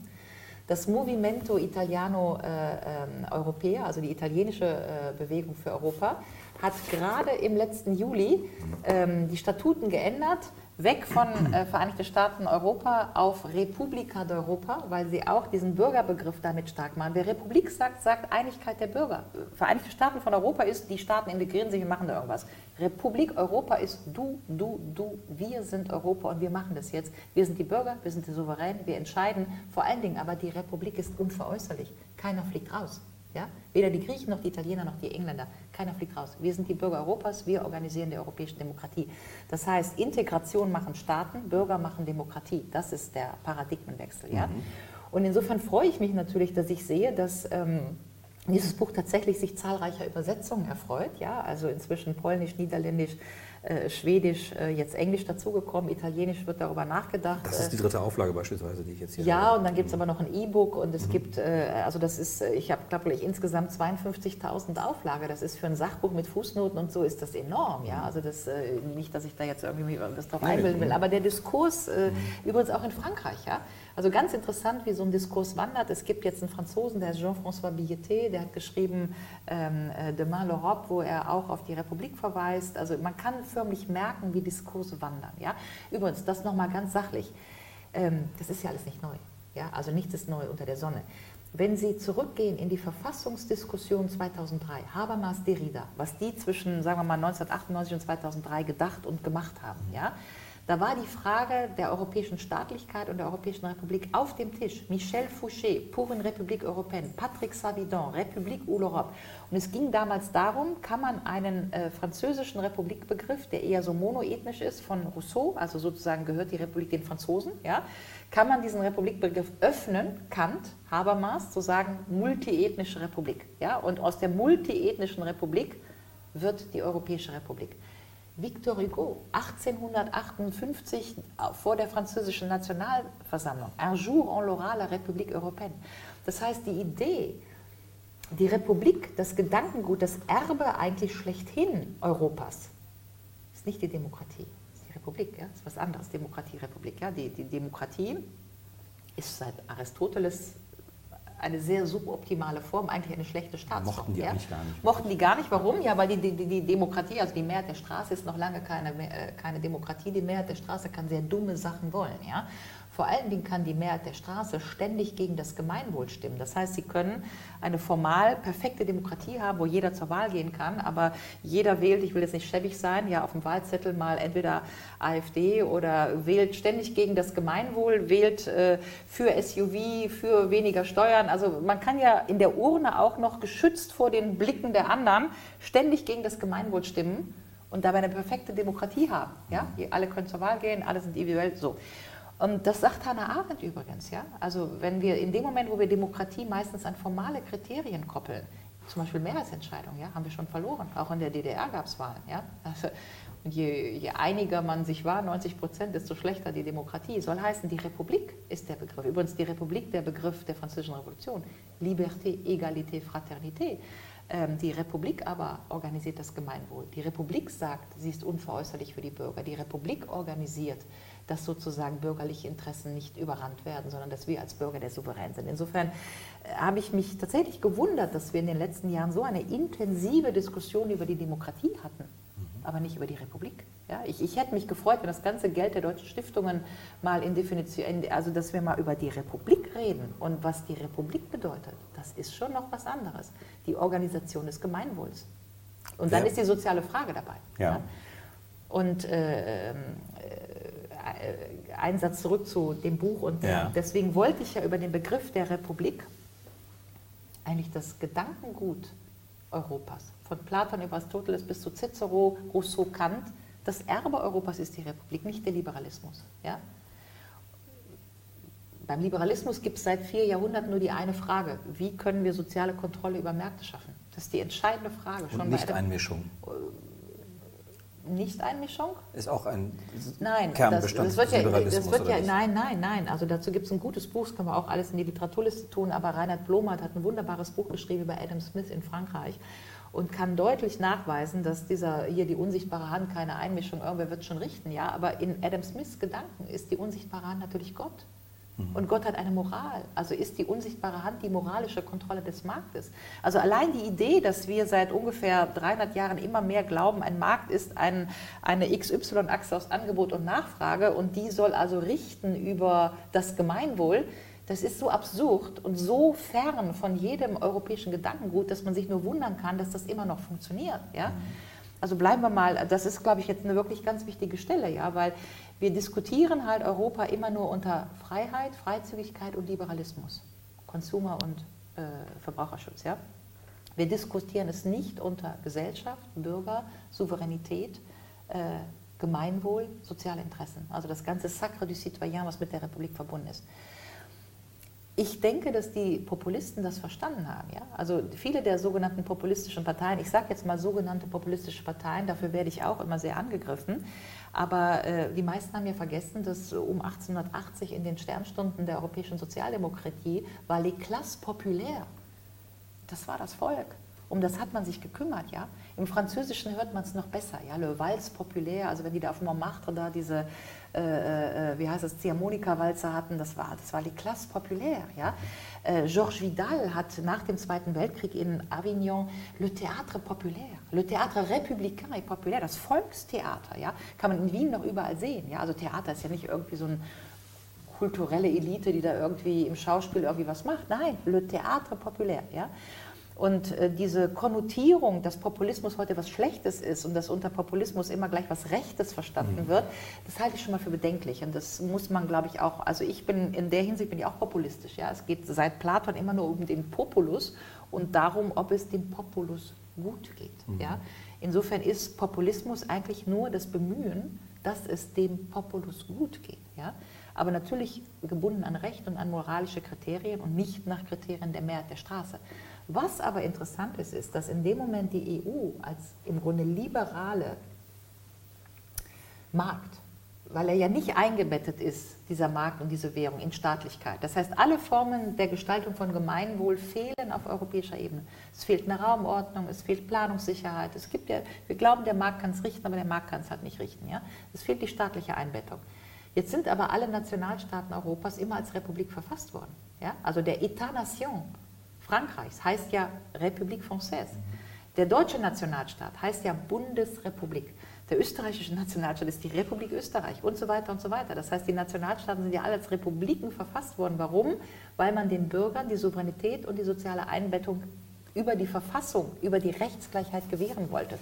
Das Movimento Italiano äh, äh, Europea, also die italienische äh, Bewegung für Europa, hat gerade im letzten Juli ähm, die Statuten geändert, weg von äh, Vereinigte Staaten Europa auf Republika d'Europa, weil sie auch diesen Bürgerbegriff damit stark machen. Wer Republik sagt, sagt Einigkeit der Bürger. Vereinigte Staaten von Europa ist, die Staaten integrieren sich und machen da irgendwas. Republik Europa ist du, du, du, wir sind Europa und wir machen das jetzt. Wir sind die Bürger, wir sind die Souverän, wir entscheiden. Vor allen Dingen aber die Republik ist unveräußerlich. Keiner fliegt raus. Ja? Weder die Griechen noch die Italiener noch die Engländer. Keiner fliegt raus. Wir sind die Bürger Europas, wir organisieren die europäische Demokratie. Das heißt, Integration machen Staaten, Bürger machen Demokratie. Das ist der Paradigmenwechsel. Ja? Mhm. Und insofern freue ich mich natürlich, dass ich sehe, dass ähm, dieses Buch tatsächlich sich zahlreicher Übersetzungen erfreut. Ja? Also inzwischen Polnisch, Niederländisch, äh, Schwedisch, äh, jetzt Englisch dazugekommen, Italienisch wird darüber nachgedacht. Das ist die dritte Auflage beispielsweise, die ich jetzt hier Ja, habe. und dann gibt es aber noch ein E-Book und es mhm. gibt, äh, also das ist, ich habe glaube ich insgesamt 52.000 Auflage. Das ist für ein Sachbuch mit Fußnoten und so ist das enorm. Ja, mhm. also das, nicht, dass ich da jetzt irgendwie was drauf einbilden will, aber der Diskurs, mhm. übrigens auch in Frankreich, ja, also ganz interessant, wie so ein Diskurs wandert. Es gibt jetzt einen Franzosen, der ist Jean-François Billeté, der hat geschrieben ähm, äh, Demain l'Europe, wo er auch auf die Republik verweist. Also man kann förmlich merken, wie Diskurse wandern. Ja? Übrigens, das nochmal ganz sachlich. Ähm, das ist ja alles nicht neu. Ja? Also nichts ist neu unter der Sonne. Wenn Sie zurückgehen in die Verfassungsdiskussion 2003, Habermas, Derrida, was die zwischen, sagen wir mal, 1998 und 2003 gedacht und gemacht haben, ja, da war die Frage der europäischen Staatlichkeit und der Europäischen Republik auf dem Tisch. Michel Fouché, Pour une européenne, Patrick Savidan, République ou l'Europe. Und es ging damals darum, kann man einen äh, französischen Republikbegriff, der eher so monoethnisch ist, von Rousseau, also sozusagen gehört die Republik den Franzosen, ja, kann man diesen Republikbegriff öffnen, Kant, Habermas, zu sagen multiethnische Republik. Ja, und aus der multiethnischen Republik wird die Europäische Republik. Victor Hugo, 1858 vor der französischen Nationalversammlung, Un jour on l'aura la République européenne. Das heißt, die Idee, die Republik, das Gedankengut, das Erbe eigentlich schlechthin Europas, ist nicht die Demokratie, ist die Republik, ja? ist was anderes, Demokratie, Republik. Ja? Die, die Demokratie ist seit Aristoteles eine sehr suboptimale Form, eigentlich eine schlechte Staatsform. Mochten die ja? eigentlich gar nicht. Mochten die gar nicht. Warum? Ja, weil die, die, die Demokratie, also die Mehrheit der Straße ist noch lange keine, äh, keine Demokratie. Die Mehrheit der Straße kann sehr dumme Sachen wollen. Ja? Vor allen Dingen kann die Mehrheit der Straße ständig gegen das Gemeinwohl stimmen. Das heißt, sie können eine formal perfekte Demokratie haben, wo jeder zur Wahl gehen kann, aber jeder wählt, ich will jetzt nicht schäbig sein, ja auf dem Wahlzettel mal entweder AfD oder wählt ständig gegen das Gemeinwohl, wählt äh, für SUV, für weniger Steuern. Also man kann ja in der Urne auch noch geschützt vor den Blicken der anderen ständig gegen das Gemeinwohl stimmen und dabei eine perfekte Demokratie haben. Ja? Alle können zur Wahl gehen, alle sind individuell so. Und das sagt Hannah Arendt übrigens, ja. Also wenn wir in dem Moment, wo wir Demokratie meistens an formale Kriterien koppeln, zum Beispiel Mehrheitsentscheidungen, ja, haben wir schon verloren. Auch in der DDR gab es Wahlen, ja. Also, und je, je, einiger man sich war, 90 Prozent, desto schlechter die Demokratie. Soll heißen, die Republik ist der Begriff. Übrigens die Republik der Begriff der Französischen Revolution. Liberté, Egalité, Fraternité. Ähm, die Republik aber organisiert das Gemeinwohl. Die Republik sagt, sie ist unveräußerlich für die Bürger. Die Republik organisiert dass sozusagen bürgerliche Interessen nicht überrannt werden, sondern dass wir als Bürger der Souverän sind. Insofern äh, habe ich mich tatsächlich gewundert, dass wir in den letzten Jahren so eine intensive Diskussion über die Demokratie hatten, mhm. aber nicht über die Republik. Ja, ich, ich, hätte mich gefreut, wenn das ganze Geld der deutschen Stiftungen mal in Definition, also dass wir mal über die Republik reden und was die Republik bedeutet. Das ist schon noch was anderes. Die Organisation des Gemeinwohls. Und dann ja. ist die soziale Frage dabei. Ja. Und äh, äh, äh, einen Satz zurück zu dem Buch. Und ja. deswegen wollte ich ja über den Begriff der Republik eigentlich das Gedankengut Europas, von Platon über Aristoteles bis zu Cicero, Rousseau, Kant, das Erbe Europas ist die Republik, nicht der Liberalismus. Ja? Beim Liberalismus gibt es seit vier Jahrhunderten nur die eine Frage, wie können wir soziale Kontrolle über Märkte schaffen? Das ist die entscheidende Frage. Und nicht Einmischung. Nichteinmischung? Ist auch ein nein, Kernbestand das, das wird ja, Liberalismus. Das wird ja, nein, nein, nein. Also dazu gibt es ein gutes Buch, das können wir auch alles in die Literaturliste tun, aber Reinhard Blomert hat ein wunderbares Buch geschrieben über Adam Smith in Frankreich und kann deutlich nachweisen, dass dieser hier die unsichtbare Hand keine Einmischung, irgendwer wird schon richten, ja, aber in Adam Smiths Gedanken ist die unsichtbare Hand natürlich Gott. Mhm. Und Gott hat eine Moral. Also ist die unsichtbare Hand die moralische Kontrolle des Marktes. Also allein die Idee, dass wir seit ungefähr 300 Jahren immer mehr glauben, ein Markt ist ein, eine XY-Achse aus Angebot und Nachfrage und die soll also richten über das Gemeinwohl, das ist so absurd und so fern von jedem europäischen Gedankengut, dass man sich nur wundern kann, dass das immer noch funktioniert. Ja? Mhm. Also bleiben wir mal, das ist, glaube ich, jetzt eine wirklich ganz wichtige Stelle, ja, weil wir diskutieren halt Europa immer nur unter Freiheit, Freizügigkeit und Liberalismus, Konsumer- und äh, Verbraucherschutz. Ja? Wir diskutieren es nicht unter Gesellschaft, Bürger, Souveränität, äh, Gemeinwohl, soziale Interessen. Also das ganze Sacre du Citoyen, was mit der Republik verbunden ist. Ich denke, dass die Populisten das verstanden haben. Ja? Also viele der sogenannten populistischen Parteien, ich sage jetzt mal sogenannte populistische Parteien, dafür werde ich auch immer sehr angegriffen, aber äh, die meisten haben ja vergessen, dass um 1880 in den Sternstunden der europäischen Sozialdemokratie war les classes populaires. Das war das Volk. Um das hat man sich gekümmert, ja. Im Französischen hört man es noch besser, ja. Le Vals populaire, also wenn die da auf Montmartre da diese, äh, äh, wie heißt es, Ziehharmonika-Walzer hatten, das war, das war les classes populaires, ja. Äh, Georges Vidal hat nach dem Zweiten Weltkrieg in Avignon Le Théâtre populaire, Le Théâtre républicain et populaire, das Volkstheater, ja, kann man in Wien noch überall sehen, ja. Also Theater ist ja nicht irgendwie so ein kulturelle Elite, die da irgendwie im Schauspiel irgendwie was macht. Nein, Le Théâtre populaire, ja. Und äh, diese Konnotierung, dass Populismus heute was Schlechtes ist und dass unter Populismus immer gleich was Rechtes verstanden mhm. wird, das halte ich schon mal für bedenklich. Und das muss man, glaube ich, auch, also ich bin in der Hinsicht bin ich auch populistisch. Ja? Es geht seit Platon immer nur um den Populus und darum, ob es dem Populus gut geht. Mhm. Ja? Insofern ist Populismus eigentlich nur das Bemühen, dass es dem Populus gut geht. Ja? Aber natürlich gebunden an Recht und an moralische Kriterien und nicht nach Kriterien der Mehrheit der Straße. Was aber interessant ist, ist, dass in dem Moment die EU als im Grunde liberale Markt, weil er ja nicht eingebettet ist, dieser Markt und diese Währung in Staatlichkeit. Das heißt, alle Formen der Gestaltung von Gemeinwohl fehlen auf europäischer Ebene. Es fehlt eine Raumordnung, es fehlt Planungssicherheit. Es gibt ja, wir glauben, der Markt kann es richten, aber der Markt kann es halt nicht richten. Ja? Es fehlt die staatliche Einbettung. Jetzt sind aber alle Nationalstaaten Europas immer als Republik verfasst worden. Ja? Also der État-Nation Frankreichs heißt ja République Française. Der deutsche Nationalstaat heißt ja Bundesrepublik. Der österreichische Nationalstaat ist die Republik Österreich und so weiter und so weiter. Das heißt, die Nationalstaaten sind ja alle als Republiken verfasst worden. Warum? Weil man den Bürgern die Souveränität und die soziale Einbettung über die Verfassung, über die Rechtsgleichheit gewähren wollte.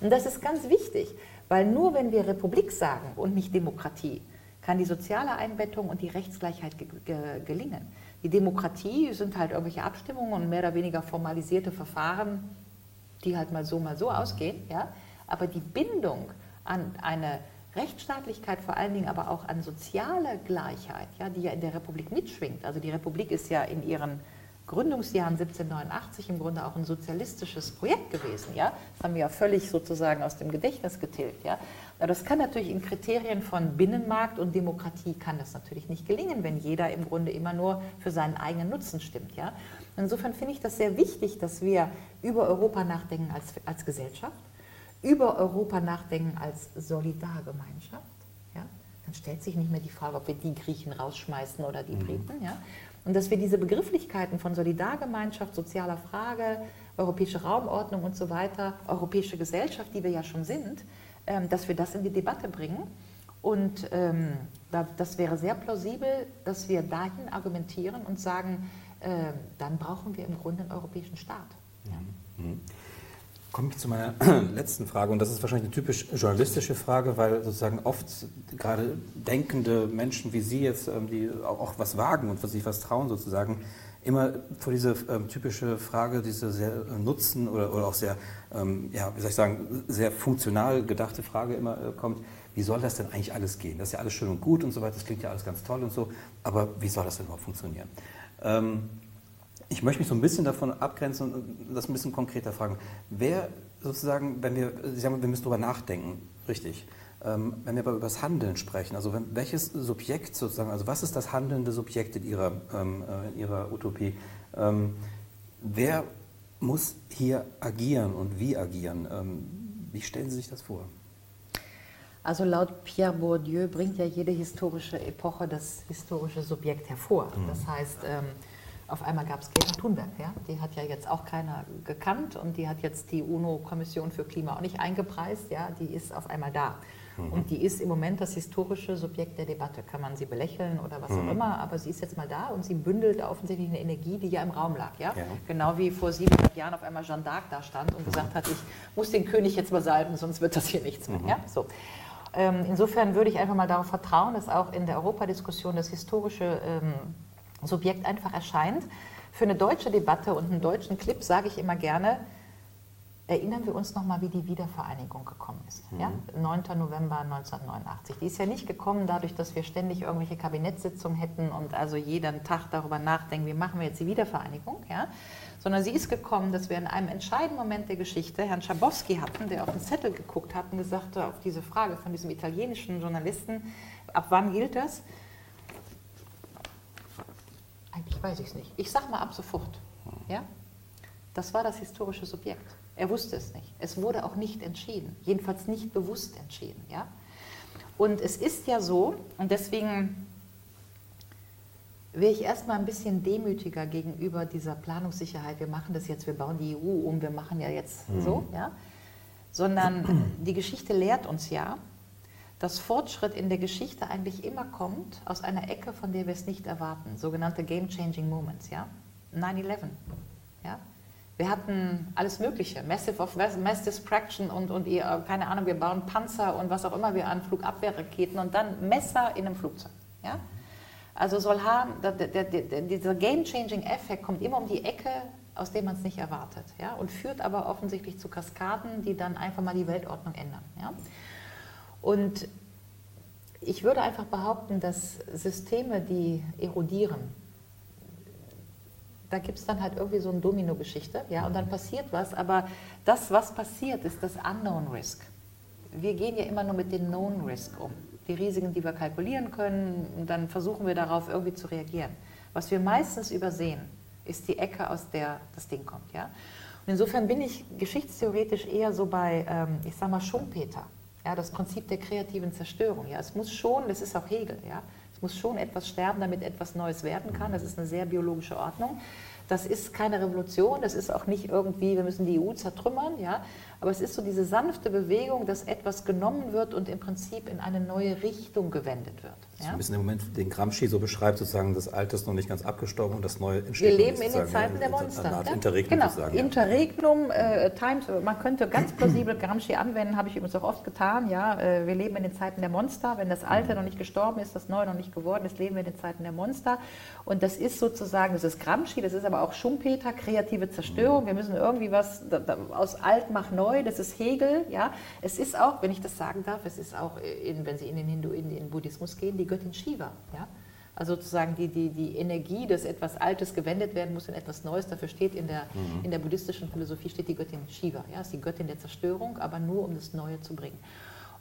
Und das ist ganz wichtig, weil nur wenn wir Republik sagen und nicht Demokratie, kann die soziale Einbettung und die Rechtsgleichheit ge ge gelingen. Die Demokratie sind halt irgendwelche Abstimmungen und mehr oder weniger formalisierte Verfahren, die halt mal so, mal so ausgehen. Ja? Aber die Bindung an eine Rechtsstaatlichkeit, vor allen Dingen aber auch an soziale Gleichheit, ja, die ja in der Republik mitschwingt. Also die Republik ist ja in ihren Gründungsjahren 1789 im Grunde auch ein sozialistisches Projekt gewesen. Ja? Das haben wir ja völlig sozusagen aus dem Gedächtnis getilgt. Ja? Das kann natürlich in Kriterien von Binnenmarkt und Demokratie kann das natürlich nicht gelingen, wenn jeder im Grunde immer nur für seinen eigenen Nutzen stimmt. Ja? Insofern finde ich das sehr wichtig, dass wir über Europa nachdenken als, als Gesellschaft, über Europa nachdenken als Solidargemeinschaft. Ja? Dann stellt sich nicht mehr die Frage, ob wir die Griechen rausschmeißen oder die mhm. Briten. Ja? Und dass wir diese Begrifflichkeiten von Solidargemeinschaft, sozialer Frage, europäische Raumordnung und so weiter, europäische Gesellschaft, die wir ja schon sind, dass wir das in die Debatte bringen. Und ähm, das wäre sehr plausibel, dass wir dahin argumentieren und sagen, äh, dann brauchen wir im Grunde einen europäischen Staat. Ja. Mhm komme ich zu meiner letzten Frage und das ist wahrscheinlich eine typisch journalistische Frage, weil sozusagen oft gerade denkende Menschen wie Sie jetzt, ähm, die auch was wagen und sich was trauen sozusagen, immer vor diese ähm, typische Frage, diese sehr äh, nutzen oder, oder auch sehr, ähm, ja, wie soll ich sagen, sehr funktional gedachte Frage immer äh, kommt, wie soll das denn eigentlich alles gehen? Das ist ja alles schön und gut und so weiter, das klingt ja alles ganz toll und so, aber wie soll das denn überhaupt funktionieren? Ähm, ich möchte mich so ein bisschen davon abgrenzen und das ein bisschen konkreter fragen. Wer sozusagen, wenn wir, Sie sagen, wir müssen darüber nachdenken, richtig. Ähm, wenn wir aber über das Handeln sprechen, also wenn, welches Subjekt sozusagen, also was ist das handelnde Subjekt in Ihrer, ähm, äh, in Ihrer Utopie? Ähm, wer muss hier agieren und wie agieren? Ähm, wie stellen Sie sich das vor? Also laut Pierre Bourdieu bringt ja jede historische Epoche das historische Subjekt hervor. Mhm. Das heißt, auf einmal gab es Greta Thunberg, ja? die hat ja jetzt auch keiner gekannt und die hat jetzt die UNO-Kommission für Klima auch nicht eingepreist, ja? die ist auf einmal da. Mhm. Und die ist im Moment das historische Subjekt der Debatte. Kann man sie belächeln oder was mhm. auch immer, aber sie ist jetzt mal da und sie bündelt offensichtlich eine Energie, die ja im Raum lag. Ja? ja. Genau wie vor 700 Jahren auf einmal Jeanne d'Arc da stand und gesagt hat, ich muss den König jetzt mal salben, sonst wird das hier nichts mehr. Mhm. Ja? So. Ähm, insofern würde ich einfach mal darauf vertrauen, dass auch in der Europadiskussion das historische ähm, Subjekt einfach erscheint. Für eine deutsche Debatte und einen deutschen Clip sage ich immer gerne, erinnern wir uns nochmal, wie die Wiedervereinigung gekommen ist. Mhm. Ja? 9. November 1989. Die ist ja nicht gekommen dadurch, dass wir ständig irgendwelche Kabinettssitzungen hätten und also jeden Tag darüber nachdenken, wie machen wir jetzt die Wiedervereinigung, ja? sondern sie ist gekommen, dass wir in einem entscheidenden Moment der Geschichte Herrn Schabowski hatten, der auf den Zettel geguckt hat und gesagt hat, auf diese Frage von diesem italienischen Journalisten, ab wann gilt das? Eigentlich weiß ich es nicht. Ich sage mal ab sofort. Ja? Das war das historische Subjekt. Er wusste es nicht. Es wurde auch nicht entschieden. Jedenfalls nicht bewusst entschieden. Ja? Und es ist ja so, und deswegen wäre ich erstmal ein bisschen demütiger gegenüber dieser Planungssicherheit. Wir machen das jetzt, wir bauen die EU um, wir machen ja jetzt mhm. so. Ja? Sondern die Geschichte lehrt uns ja, dass Fortschritt in der Geschichte eigentlich immer kommt aus einer Ecke, von der wir es nicht erwarten, sogenannte Game-Changing Moments. Ja? 9-11. Ja? Wir hatten alles Mögliche, Massive of Mass Distraction und, und keine Ahnung, wir bauen Panzer und was auch immer wir an Flugabwehrraketen und dann Messer in einem Flugzeug. Ja? Also soll haben, der, der, der, dieser Game-Changing-Effekt kommt immer um die Ecke, aus dem man es nicht erwartet. Ja? Und führt aber offensichtlich zu Kaskaden, die dann einfach mal die Weltordnung ändern. Ja? Und ich würde einfach behaupten, dass Systeme, die erodieren, da gibt es dann halt irgendwie so eine Domino-Geschichte, ja, und dann passiert was, aber das, was passiert, ist das Unknown Risk. Wir gehen ja immer nur mit den Known Risk um, die Risiken, die wir kalkulieren können, und dann versuchen wir darauf irgendwie zu reagieren. Was wir meistens übersehen, ist die Ecke, aus der das Ding kommt, ja. Und insofern bin ich geschichtstheoretisch eher so bei, ähm, ich sag mal, Schumpeter. Ja, das Prinzip der kreativen Zerstörung. Ja, es muss schon, das ist auch Hegel, ja, Es muss schon etwas sterben, damit etwas Neues werden kann. Das ist eine sehr biologische Ordnung. Das ist keine Revolution, das ist auch nicht irgendwie, wir müssen die EU zertrümmern, ja, aber es ist so diese sanfte Bewegung, dass etwas genommen wird und im Prinzip in eine neue Richtung gewendet wird. Ja? So ein bisschen im Moment den Gramsci so beschreibt, sozusagen, das Alte ist noch nicht ganz abgestorben und das Neue entsteht. Wir leben in den Zeiten der Monster. Eine Art Interregnum, genau. sagen, Interregnum, äh, Times, man könnte ganz plausibel Gramsci anwenden, habe ich übrigens auch oft getan. Ja, äh, wir leben in den Zeiten der Monster. Wenn das Alte mhm. noch nicht gestorben ist, das Neue noch nicht geworden ist, leben wir in den Zeiten der Monster. Und das ist sozusagen, das ist Gramsci, das ist aber auch Schumpeter, kreative Zerstörung. Wir müssen irgendwie was da, da, aus alt mach neu, das ist Hegel. Ja. Es ist auch, wenn ich das sagen darf, es ist auch, in, wenn Sie in den, Hindu, in den Buddhismus gehen, die Göttin Shiva. Ja. Also sozusagen die, die, die Energie, dass etwas Altes gewendet werden muss in etwas Neues. Dafür steht in der, mhm. in der buddhistischen Philosophie steht die Göttin Shiva. Ja, ist die Göttin der Zerstörung, aber nur um das Neue zu bringen.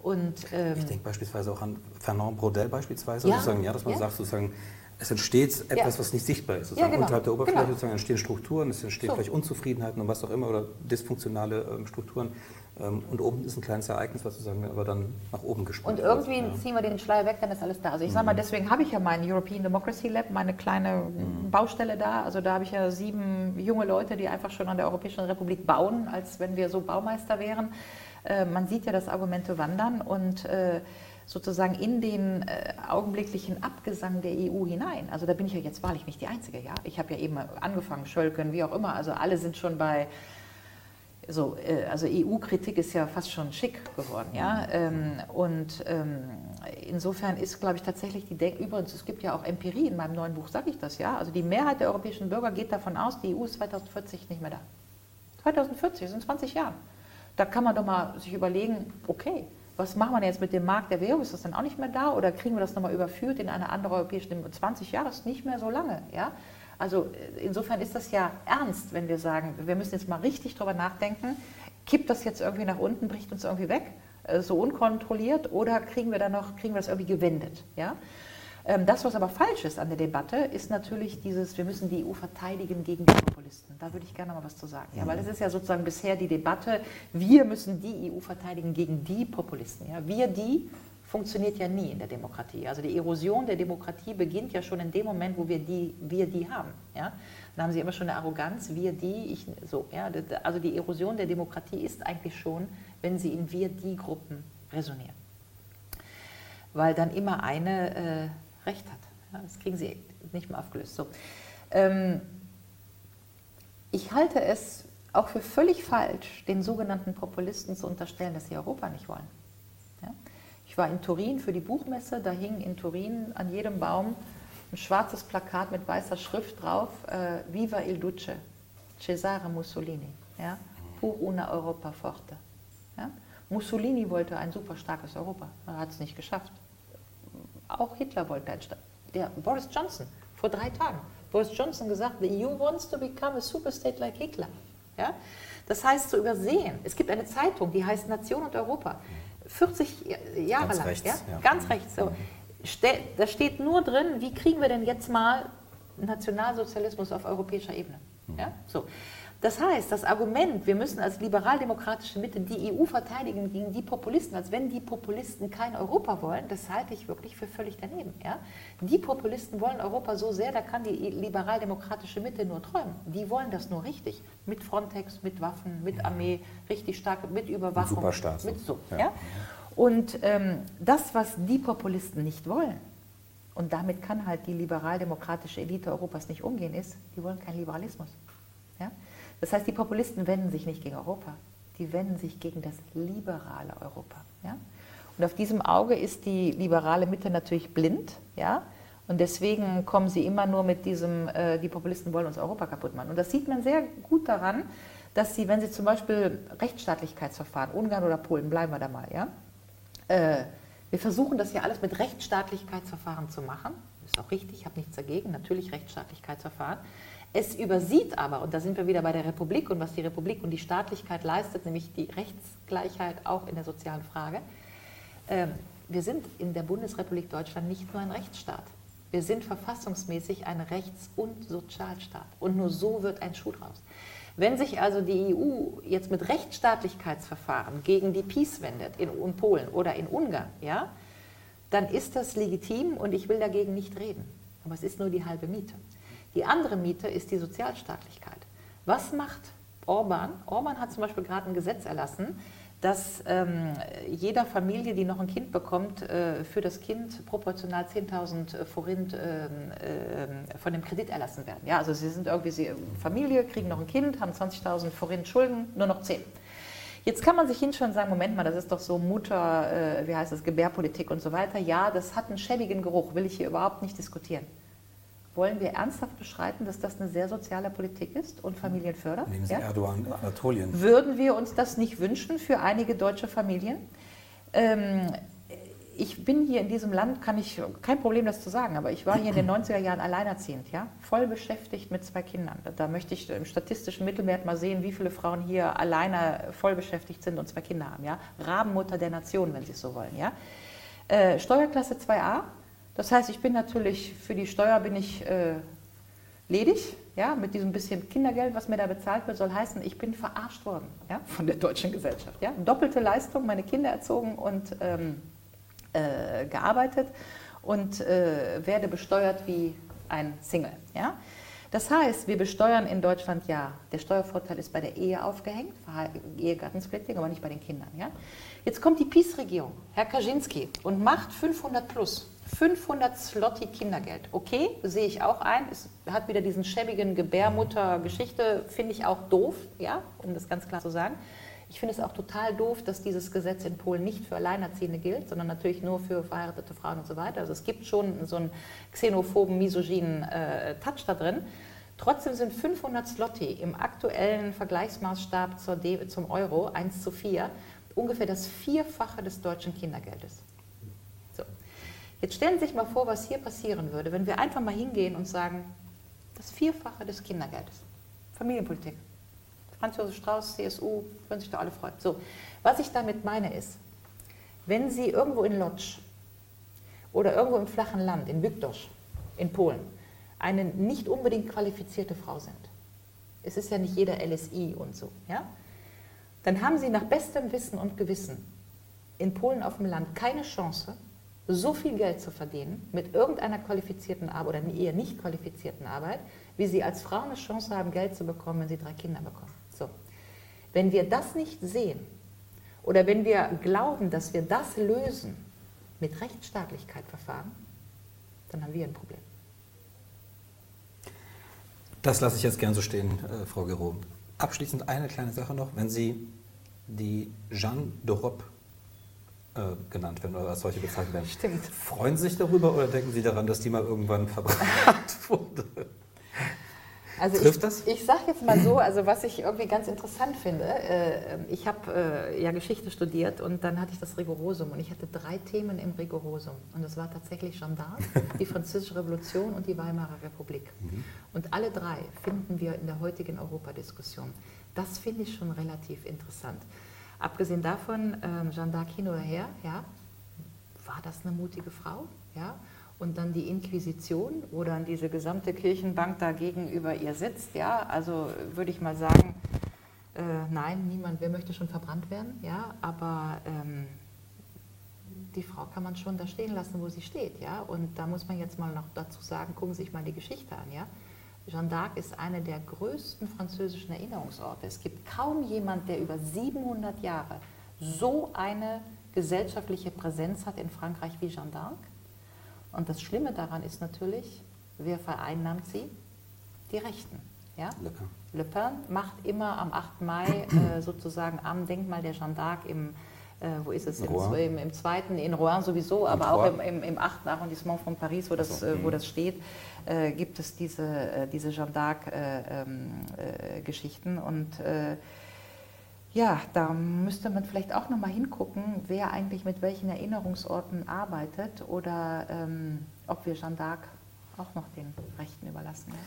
Und, ähm, ich denke beispielsweise auch an Fernand Brodel beispielsweise, ja, sozusagen, ja, dass man ja. sagt, sozusagen, es entsteht etwas, ja. was nicht sichtbar ist. Ja, genau. Unterhalb der Oberfläche genau. sozusagen entstehen Strukturen, es entstehen so. vielleicht Unzufriedenheiten und was auch immer oder dysfunktionale ähm, Strukturen. Ähm, und oben ist ein kleines Ereignis, was sozusagen aber dann nach oben gesprungen Und irgendwie wird. ziehen wir den Schleier weg, dann ist alles da. Also ich mhm. sage mal, deswegen habe ich ja mein European Democracy Lab, meine kleine mhm. Baustelle da. Also da habe ich ja sieben junge Leute, die einfach schon an der Europäischen Republik bauen, als wenn wir so Baumeister wären. Äh, man sieht ja, dass Argumente wandern und äh, sozusagen in den äh, augenblicklichen Abgesang der EU hinein. Also da bin ich ja jetzt wahrlich nicht die Einzige. Ja? Ich habe ja eben angefangen, Schölken, wie auch immer. Also alle sind schon bei, so, äh, also EU-Kritik ist ja fast schon schick geworden. Ja? Ähm, und ähm, insofern ist, glaube ich, tatsächlich die Denk übrigens, es gibt ja auch Empirie, in meinem neuen Buch sage ich das ja. Also die Mehrheit der europäischen Bürger geht davon aus, die EU ist 2040 nicht mehr da. 2040, das sind 20 Jahre. Da kann man doch mal sich überlegen, okay, was machen wir jetzt mit dem Markt der Währung? Ist das dann auch nicht mehr da oder kriegen wir das nochmal überführt in eine andere europäische? 20 Jahre ist nicht mehr so lange. Ja? Also äh, insofern ist das ja ernst, wenn wir sagen, wir müssen jetzt mal richtig drüber nachdenken. Kippt das jetzt irgendwie nach unten, bricht uns irgendwie weg, äh, so unkontrolliert, oder kriegen wir da noch, kriegen wir das irgendwie gewendet? Ja? Ähm, das, was aber falsch ist an der Debatte, ist natürlich dieses, wir müssen die EU verteidigen gegen die Populisten. Da würde ich gerne mal was zu sagen. Ja, weil das ist ja sozusagen bisher die Debatte, wir müssen die EU verteidigen gegen die Populisten. Ja, wir die funktioniert ja nie in der Demokratie. Also die Erosion der Demokratie beginnt ja schon in dem Moment, wo wir die, wir die haben. Ja? Da haben Sie immer schon eine Arroganz, wir die, ich so. Ja? Also die Erosion der Demokratie ist eigentlich schon, wenn sie in wir die Gruppen resonieren. Weil dann immer eine äh, Recht hat. Ja, das kriegen Sie nicht mehr aufgelöst. So. Ähm, ich halte es auch für völlig falsch, den sogenannten Populisten zu unterstellen, dass sie Europa nicht wollen. Ja? Ich war in Turin für die Buchmesse, da hing in Turin an jedem Baum ein schwarzes Plakat mit weißer Schrift drauf, äh, Viva il Duce, Cesare Mussolini, ja? Pur una Europa forte. Ja? Mussolini wollte ein super starkes Europa, er hat es nicht geschafft. Auch Hitler wollte ein Staat. Der Boris Johnson vor drei Tagen. Boris Johnson gesagt, the EU wants to become a superstate like Hitler. Ja? Das heißt zu übersehen. Es gibt eine Zeitung, die heißt Nation und Europa. 40 Jahre Ganz lang. Rechts, ja? ja? Ganz rechts. So. Da steht nur drin, wie kriegen wir denn jetzt mal Nationalsozialismus auf europäischer Ebene. Ja? So. Das heißt, das Argument, wir müssen als liberaldemokratische Mitte die EU verteidigen gegen die Populisten, als wenn die Populisten kein Europa wollen, das halte ich wirklich für völlig daneben. Ja? Die Populisten wollen Europa so sehr, da kann die liberaldemokratische Mitte nur träumen. Die wollen das nur richtig. Mit Frontex, mit Waffen, mit Armee, richtig stark, mit Überwachung. Superstaat. Mit so, ja. ja? Und ähm, das, was die Populisten nicht wollen, und damit kann halt die liberaldemokratische Elite Europas nicht umgehen, ist, die wollen keinen Liberalismus. Ja? Das heißt, die Populisten wenden sich nicht gegen Europa, die wenden sich gegen das liberale Europa. Ja? Und auf diesem Auge ist die liberale Mitte natürlich blind. Ja? Und deswegen kommen sie immer nur mit diesem, äh, die Populisten wollen uns Europa kaputt machen. Und das sieht man sehr gut daran, dass sie, wenn sie zum Beispiel Rechtsstaatlichkeitsverfahren, Ungarn oder Polen, bleiben wir da mal, ja, äh, wir versuchen das ja alles mit Rechtsstaatlichkeitsverfahren zu machen. Ist auch richtig, ich habe nichts dagegen, natürlich Rechtsstaatlichkeitsverfahren. Es übersieht aber, und da sind wir wieder bei der Republik und was die Republik und die Staatlichkeit leistet, nämlich die Rechtsgleichheit auch in der sozialen Frage. Ähm, wir sind in der Bundesrepublik Deutschland nicht nur ein Rechtsstaat. Wir sind verfassungsmäßig ein Rechts- und Sozialstaat. Und nur so wird ein Schuh draus. Wenn sich also die EU jetzt mit Rechtsstaatlichkeitsverfahren gegen die Peace wendet in, Polen oder in Ungarn, ja, dann ist das legitim und ich will dagegen nicht reden. Aber es ist nur die halbe Miete. Die andere Miete ist die Sozialstaatlichkeit. Was macht Orban? Orban hat zum Beispiel gerade ein Gesetz erlassen, dass ähm, jeder Familie, die noch ein Kind bekommt, äh, für das Kind proportional 10.000 Forint äh, äh, von dem Kredit erlassen werden. Ja, also sie sind irgendwie sie, Familie, kriegen noch ein Kind, haben 20.000 Forint Schulden, nur noch 10. Jetzt kann man sich hinschauen und sagen, Moment mal, das ist doch so Mutter, äh, wie heißt das, Gebärpolitik und so weiter. Ja, das hat einen schäbigen Geruch, will ich hier überhaupt nicht diskutieren. Wollen wir ernsthaft beschreiten, dass das eine sehr soziale Politik ist und Familien fördert? Nehmen Sie ja? Erdogan, Anatolien. Würden wir uns das nicht wünschen für einige deutsche Familien? Ähm, ich bin hier in diesem Land, kann ich kein Problem, das zu sagen, aber ich war hier in den 90er Jahren alleinerziehend, ja, voll beschäftigt mit zwei Kindern. Da möchte ich im statistischen Mittelwert mal sehen, wie viele Frauen hier alleine voll beschäftigt sind und zwei Kinder haben, ja. Rabenmutter der Nation, wenn Sie es so wollen, ja. Äh, Steuerklasse 2a, das heißt, ich bin natürlich für die Steuer bin ich äh, ledig, ja, mit diesem bisschen Kindergeld, was mir da bezahlt wird, soll heißen, ich bin verarscht worden, ja, von der deutschen Gesellschaft, ja. Doppelte Leistung, meine Kinder erzogen und ähm, äh, gearbeitet und äh, werde besteuert wie ein Single. Ja? Das heißt, wir besteuern in Deutschland ja, der Steuervorteil ist bei der Ehe aufgehängt, Ehegattensplitting, aber nicht bei den Kindern. Ja? Jetzt kommt die PiS-Regierung, Herr Kaczynski, und macht 500 plus. 500 Slotti Kindergeld. Okay, sehe ich auch ein. Es hat wieder diesen schäbigen Gebärmutter-Geschichte, finde ich auch doof, ja, um das ganz klar zu sagen. Ich finde es auch total doof, dass dieses Gesetz in Polen nicht für Alleinerziehende gilt, sondern natürlich nur für verheiratete Frauen und so weiter. Also es gibt schon so einen xenophoben, misogynen äh, Touch da drin. Trotzdem sind 500 Slotti im aktuellen Vergleichsmaßstab zum Euro 1 zu 4 ungefähr das Vierfache des deutschen Kindergeldes. Jetzt stellen Sie sich mal vor, was hier passieren würde, wenn wir einfach mal hingehen und sagen, das Vierfache des Kindergeldes. Familienpolitik. Franz Josef Strauß, CSU, würden sich da alle freuen. So, was ich damit meine ist, wenn Sie irgendwo in Lodz oder irgendwo im flachen Land, in Bydgoszcz, in Polen, eine nicht unbedingt qualifizierte Frau sind, es ist ja nicht jeder LSI und so, ja, dann haben Sie nach bestem Wissen und Gewissen in Polen auf dem Land keine Chance, so viel Geld zu verdienen mit irgendeiner qualifizierten Arbeit oder eher nicht qualifizierten Arbeit, wie Sie als Frau eine Chance haben, Geld zu bekommen, wenn Sie drei Kinder bekommen. So. Wenn wir das nicht sehen oder wenn wir glauben, dass wir das lösen mit Rechtsstaatlichkeit verfahren, dann haben wir ein Problem. Das lasse ich jetzt gern so stehen, äh, Frau Gero. Abschließend eine kleine Sache noch. Wenn Sie die Jeanne d'Europe äh, genannt werden oder als solche bezeichnet werden, Stimmt. freuen Sie sich darüber oder denken Sie daran, dass die mal irgendwann verbrannt wurde? Also Trifft ich, das? Ich sage jetzt mal so, also was ich irgendwie ganz interessant finde, äh, ich habe äh, ja Geschichte studiert und dann hatte ich das Rigorosum und ich hatte drei Themen im Rigorosum und das war tatsächlich d'Arc, die Französische Revolution und die Weimarer Republik. Mhm. Und alle drei finden wir in der heutigen Europadiskussion. Das finde ich schon relativ interessant. Abgesehen davon, ähm, Jeanne d'Arc hin oder her, ja, war das eine mutige Frau? Ja? und dann die Inquisition, wo dann diese gesamte Kirchenbank da gegenüber ihr sitzt, ja, also würde ich mal sagen, äh, nein, niemand, wer möchte schon verbrannt werden, ja, aber ähm, die Frau kann man schon da stehen lassen, wo sie steht, ja, und da muss man jetzt mal noch dazu sagen, gucken Sie sich mal die Geschichte an, ja. Jeanne d'Arc ist eine der größten französischen Erinnerungsorte. Es gibt kaum jemand, der über 700 Jahre so eine gesellschaftliche Präsenz hat in Frankreich wie Jeanne d'Arc. Und das Schlimme daran ist natürlich, wer vereinnahmt sie? Die Rechten. Ja? Le Pen. Le Pen macht immer am 8. Mai äh, sozusagen am Denkmal der Jeanne d'Arc im, äh, wo ist es, Im, im, im, zweiten, in Rouen sowieso, aber auch im, im, im 8. Arrondissement von Paris, wo das, äh, wo das steht, äh, gibt es diese, äh, diese Jeanne d'Arc-Geschichten. Äh, ähm, und ja, da müsste man vielleicht auch nochmal hingucken, wer eigentlich mit welchen Erinnerungsorten arbeitet oder ähm, ob wir Jeanne d'Arc auch noch den Rechten überlassen. Ja.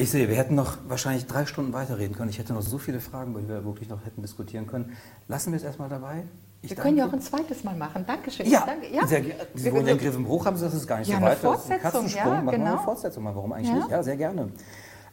Ich sehe, wir hätten noch wahrscheinlich drei Stunden weiterreden können. Ich hätte noch so viele Fragen, die wir wirklich noch hätten diskutieren können. Lassen wir es erstmal dabei. Ich wir können ja auch ein zweites Mal machen. Dankeschön. Ja, danke. ja. Sehr, Sie wohnen ja in Griffenbruch, haben Sie das ist gar nicht ja, so weit. Eine Fortsetzung, das ist ein Katzensprung. Ja, genau. Machen wir eine Fortsetzung mal. Warum eigentlich ja. nicht? Ja, sehr gerne.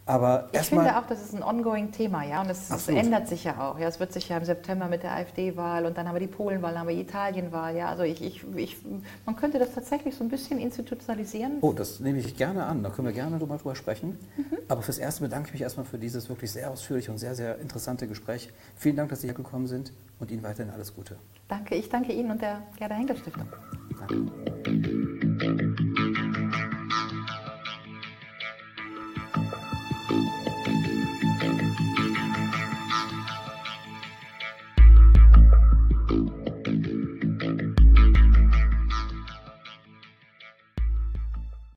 Aber ich finde auch, das ist ein ongoing Thema, ja, und es, es, ändert sich ja auch. Ja, es wird sich ja im September mit der AfD-Wahl und dann haben wir die Polen-Wahl, dann haben wir die Italien-Wahl, ja. Also ich, ich, ich, man könnte das tatsächlich so ein bisschen institutionalisieren. Oh, das nehme ich gerne an. Da können wir gerne drüber, drüber sprechen. Mhm. Aber fürs Erste bedanke ich mich erstmal für dieses wirklich sehr ausführliche und sehr, sehr interessante Gespräch. Vielen Dank, dass Sie hergekommen sind und Ihnen weiterhin alles Gute. Danke, ich danke Ihnen und der Gerda Henkel Stiftung. Danke.